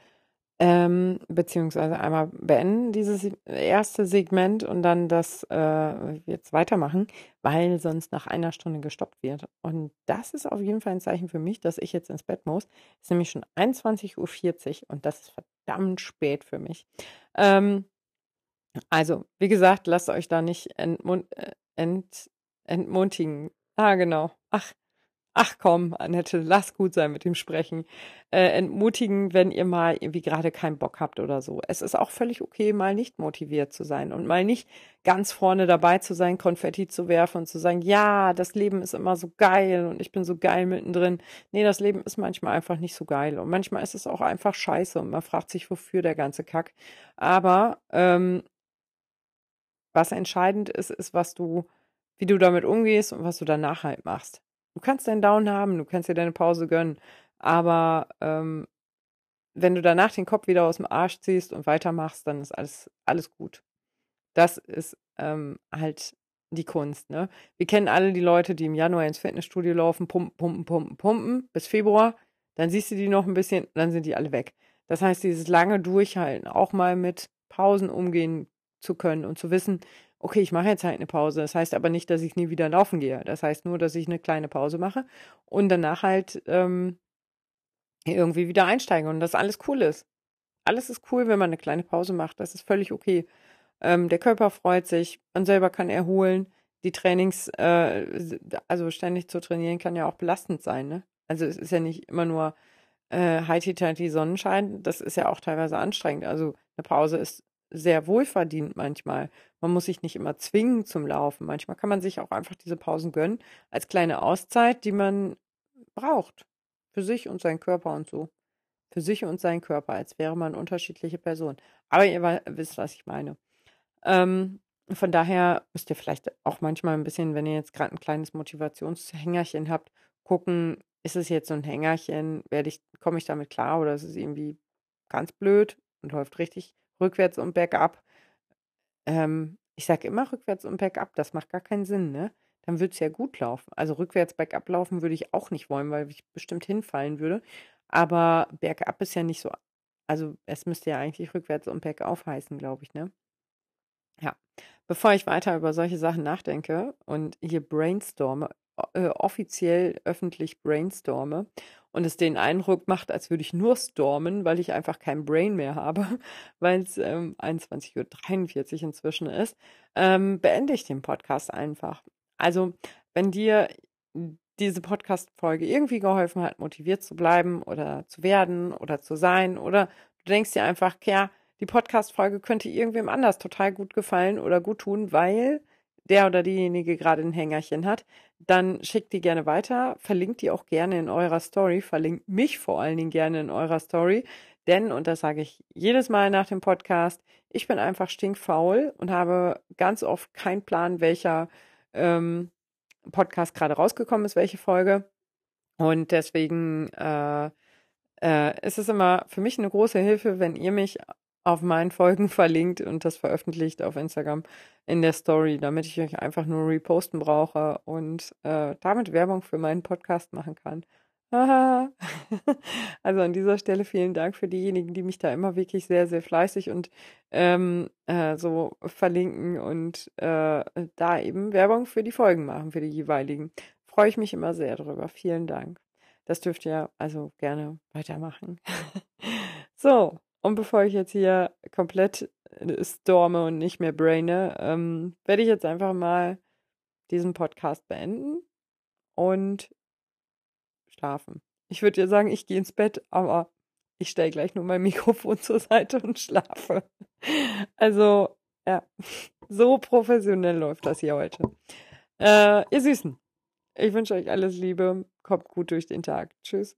ähm, beziehungsweise einmal beenden dieses erste Segment und dann das äh, jetzt weitermachen, weil sonst nach einer Stunde gestoppt wird. Und das ist auf jeden Fall ein Zeichen für mich, dass ich jetzt ins Bett muss. Es ist nämlich schon 21.40 Uhr und das ist verdammt spät für mich. Ähm, also, wie gesagt, lasst euch da nicht entmun äh, ent entmutigen. Ah, genau. Ach, ach komm, Annette, lass gut sein mit dem Sprechen, äh, entmutigen, wenn ihr mal irgendwie gerade keinen Bock habt oder so. Es ist auch völlig okay, mal nicht motiviert zu sein und mal nicht ganz vorne dabei zu sein, Konfetti zu werfen und zu sagen, ja, das Leben ist immer so geil und ich bin so geil mittendrin. Nee, das Leben ist manchmal einfach nicht so geil und manchmal ist es auch einfach scheiße und man fragt sich, wofür der ganze Kack. Aber ähm, was entscheidend ist, ist, was du, wie du damit umgehst und was du danach halt machst. Du kannst deinen Down haben, du kannst dir deine Pause gönnen, aber ähm, wenn du danach den Kopf wieder aus dem Arsch ziehst und weitermachst, dann ist alles, alles gut. Das ist ähm, halt die Kunst. Ne? Wir kennen alle die Leute, die im Januar ins Fitnessstudio laufen, pumpen, pumpen, pumpen, pumpen bis Februar. Dann siehst du die noch ein bisschen, dann sind die alle weg. Das heißt, dieses lange Durchhalten, auch mal mit Pausen umgehen zu können und zu wissen, okay, ich mache jetzt halt eine Pause. Das heißt aber nicht, dass ich nie wieder laufen gehe. Das heißt nur, dass ich eine kleine Pause mache und danach halt ähm, irgendwie wieder einsteige und das alles cool ist. Alles ist cool, wenn man eine kleine Pause macht. Das ist völlig okay. Ähm, der Körper freut sich, man selber kann erholen. Die Trainings, äh, also ständig zu trainieren, kann ja auch belastend sein. Ne? Also es ist ja nicht immer nur äh, heiti Sonnenschein. Das ist ja auch teilweise anstrengend. Also eine Pause ist sehr wohlverdient manchmal. Man muss sich nicht immer zwingen zum Laufen. Manchmal kann man sich auch einfach diese Pausen gönnen als kleine Auszeit, die man braucht. Für sich und seinen Körper und so. Für sich und seinen Körper, als wäre man unterschiedliche Personen. Aber ihr wisst, was ich meine. Ähm, von daher müsst ihr vielleicht auch manchmal ein bisschen, wenn ihr jetzt gerade ein kleines Motivationshängerchen habt, gucken, ist es jetzt so ein Hängerchen, werde ich, komme ich damit klar oder ist es irgendwie ganz blöd und läuft richtig rückwärts und bergab. Ähm, ich sage immer rückwärts und bergab, das macht gar keinen Sinn, ne? Dann würde es ja gut laufen. Also rückwärts bergab laufen würde ich auch nicht wollen, weil ich bestimmt hinfallen würde. Aber bergab ist ja nicht so. Also es müsste ja eigentlich rückwärts und bergauf heißen, glaube ich, ne? Ja. Bevor ich weiter über solche Sachen nachdenke und hier brainstorme, äh, offiziell öffentlich brainstorme und es den Eindruck macht, als würde ich nur stormen, weil ich einfach kein Brain mehr habe, <laughs> weil es ähm, 21.43 Uhr inzwischen ist, ähm, beende ich den Podcast einfach. Also, wenn dir diese Podcast-Folge irgendwie geholfen hat, motiviert zu bleiben oder zu werden oder zu sein oder du denkst dir einfach, ja, die Podcast-Folge könnte irgendwem anders total gut gefallen oder gut tun, weil der oder diejenige gerade ein Hängerchen hat, dann schickt die gerne weiter, verlinkt die auch gerne in eurer Story, verlinkt mich vor allen Dingen gerne in eurer Story, denn, und das sage ich jedes Mal nach dem Podcast, ich bin einfach stinkfaul und habe ganz oft keinen Plan, welcher ähm, Podcast gerade rausgekommen ist, welche Folge. Und deswegen äh, äh, ist es immer für mich eine große Hilfe, wenn ihr mich auf meinen Folgen <laughs> verlinkt und das veröffentlicht auf Instagram in der Story, damit ich euch einfach nur reposten brauche und äh, damit Werbung für meinen Podcast machen kann. <laughs> also an dieser Stelle vielen Dank für diejenigen, die mich da immer wirklich sehr, sehr fleißig und ähm, äh, so verlinken und äh, da eben Werbung für die Folgen machen, für die jeweiligen. Freue ich mich immer sehr drüber. Vielen Dank. Das dürft ihr also gerne weitermachen. <laughs> so, und bevor ich jetzt hier komplett äh, storme und nicht mehr braine, ähm, werde ich jetzt einfach mal diesen Podcast beenden und schlafen. Ich würde ja sagen, ich gehe ins Bett, aber ich stelle gleich nur mein <laughs> Mikrofon zur Seite und schlafe. Also, ja, <laughs> so professionell läuft das hier heute. Äh, ihr Süßen, ich wünsche euch alles Liebe, kommt gut durch den Tag. Tschüss.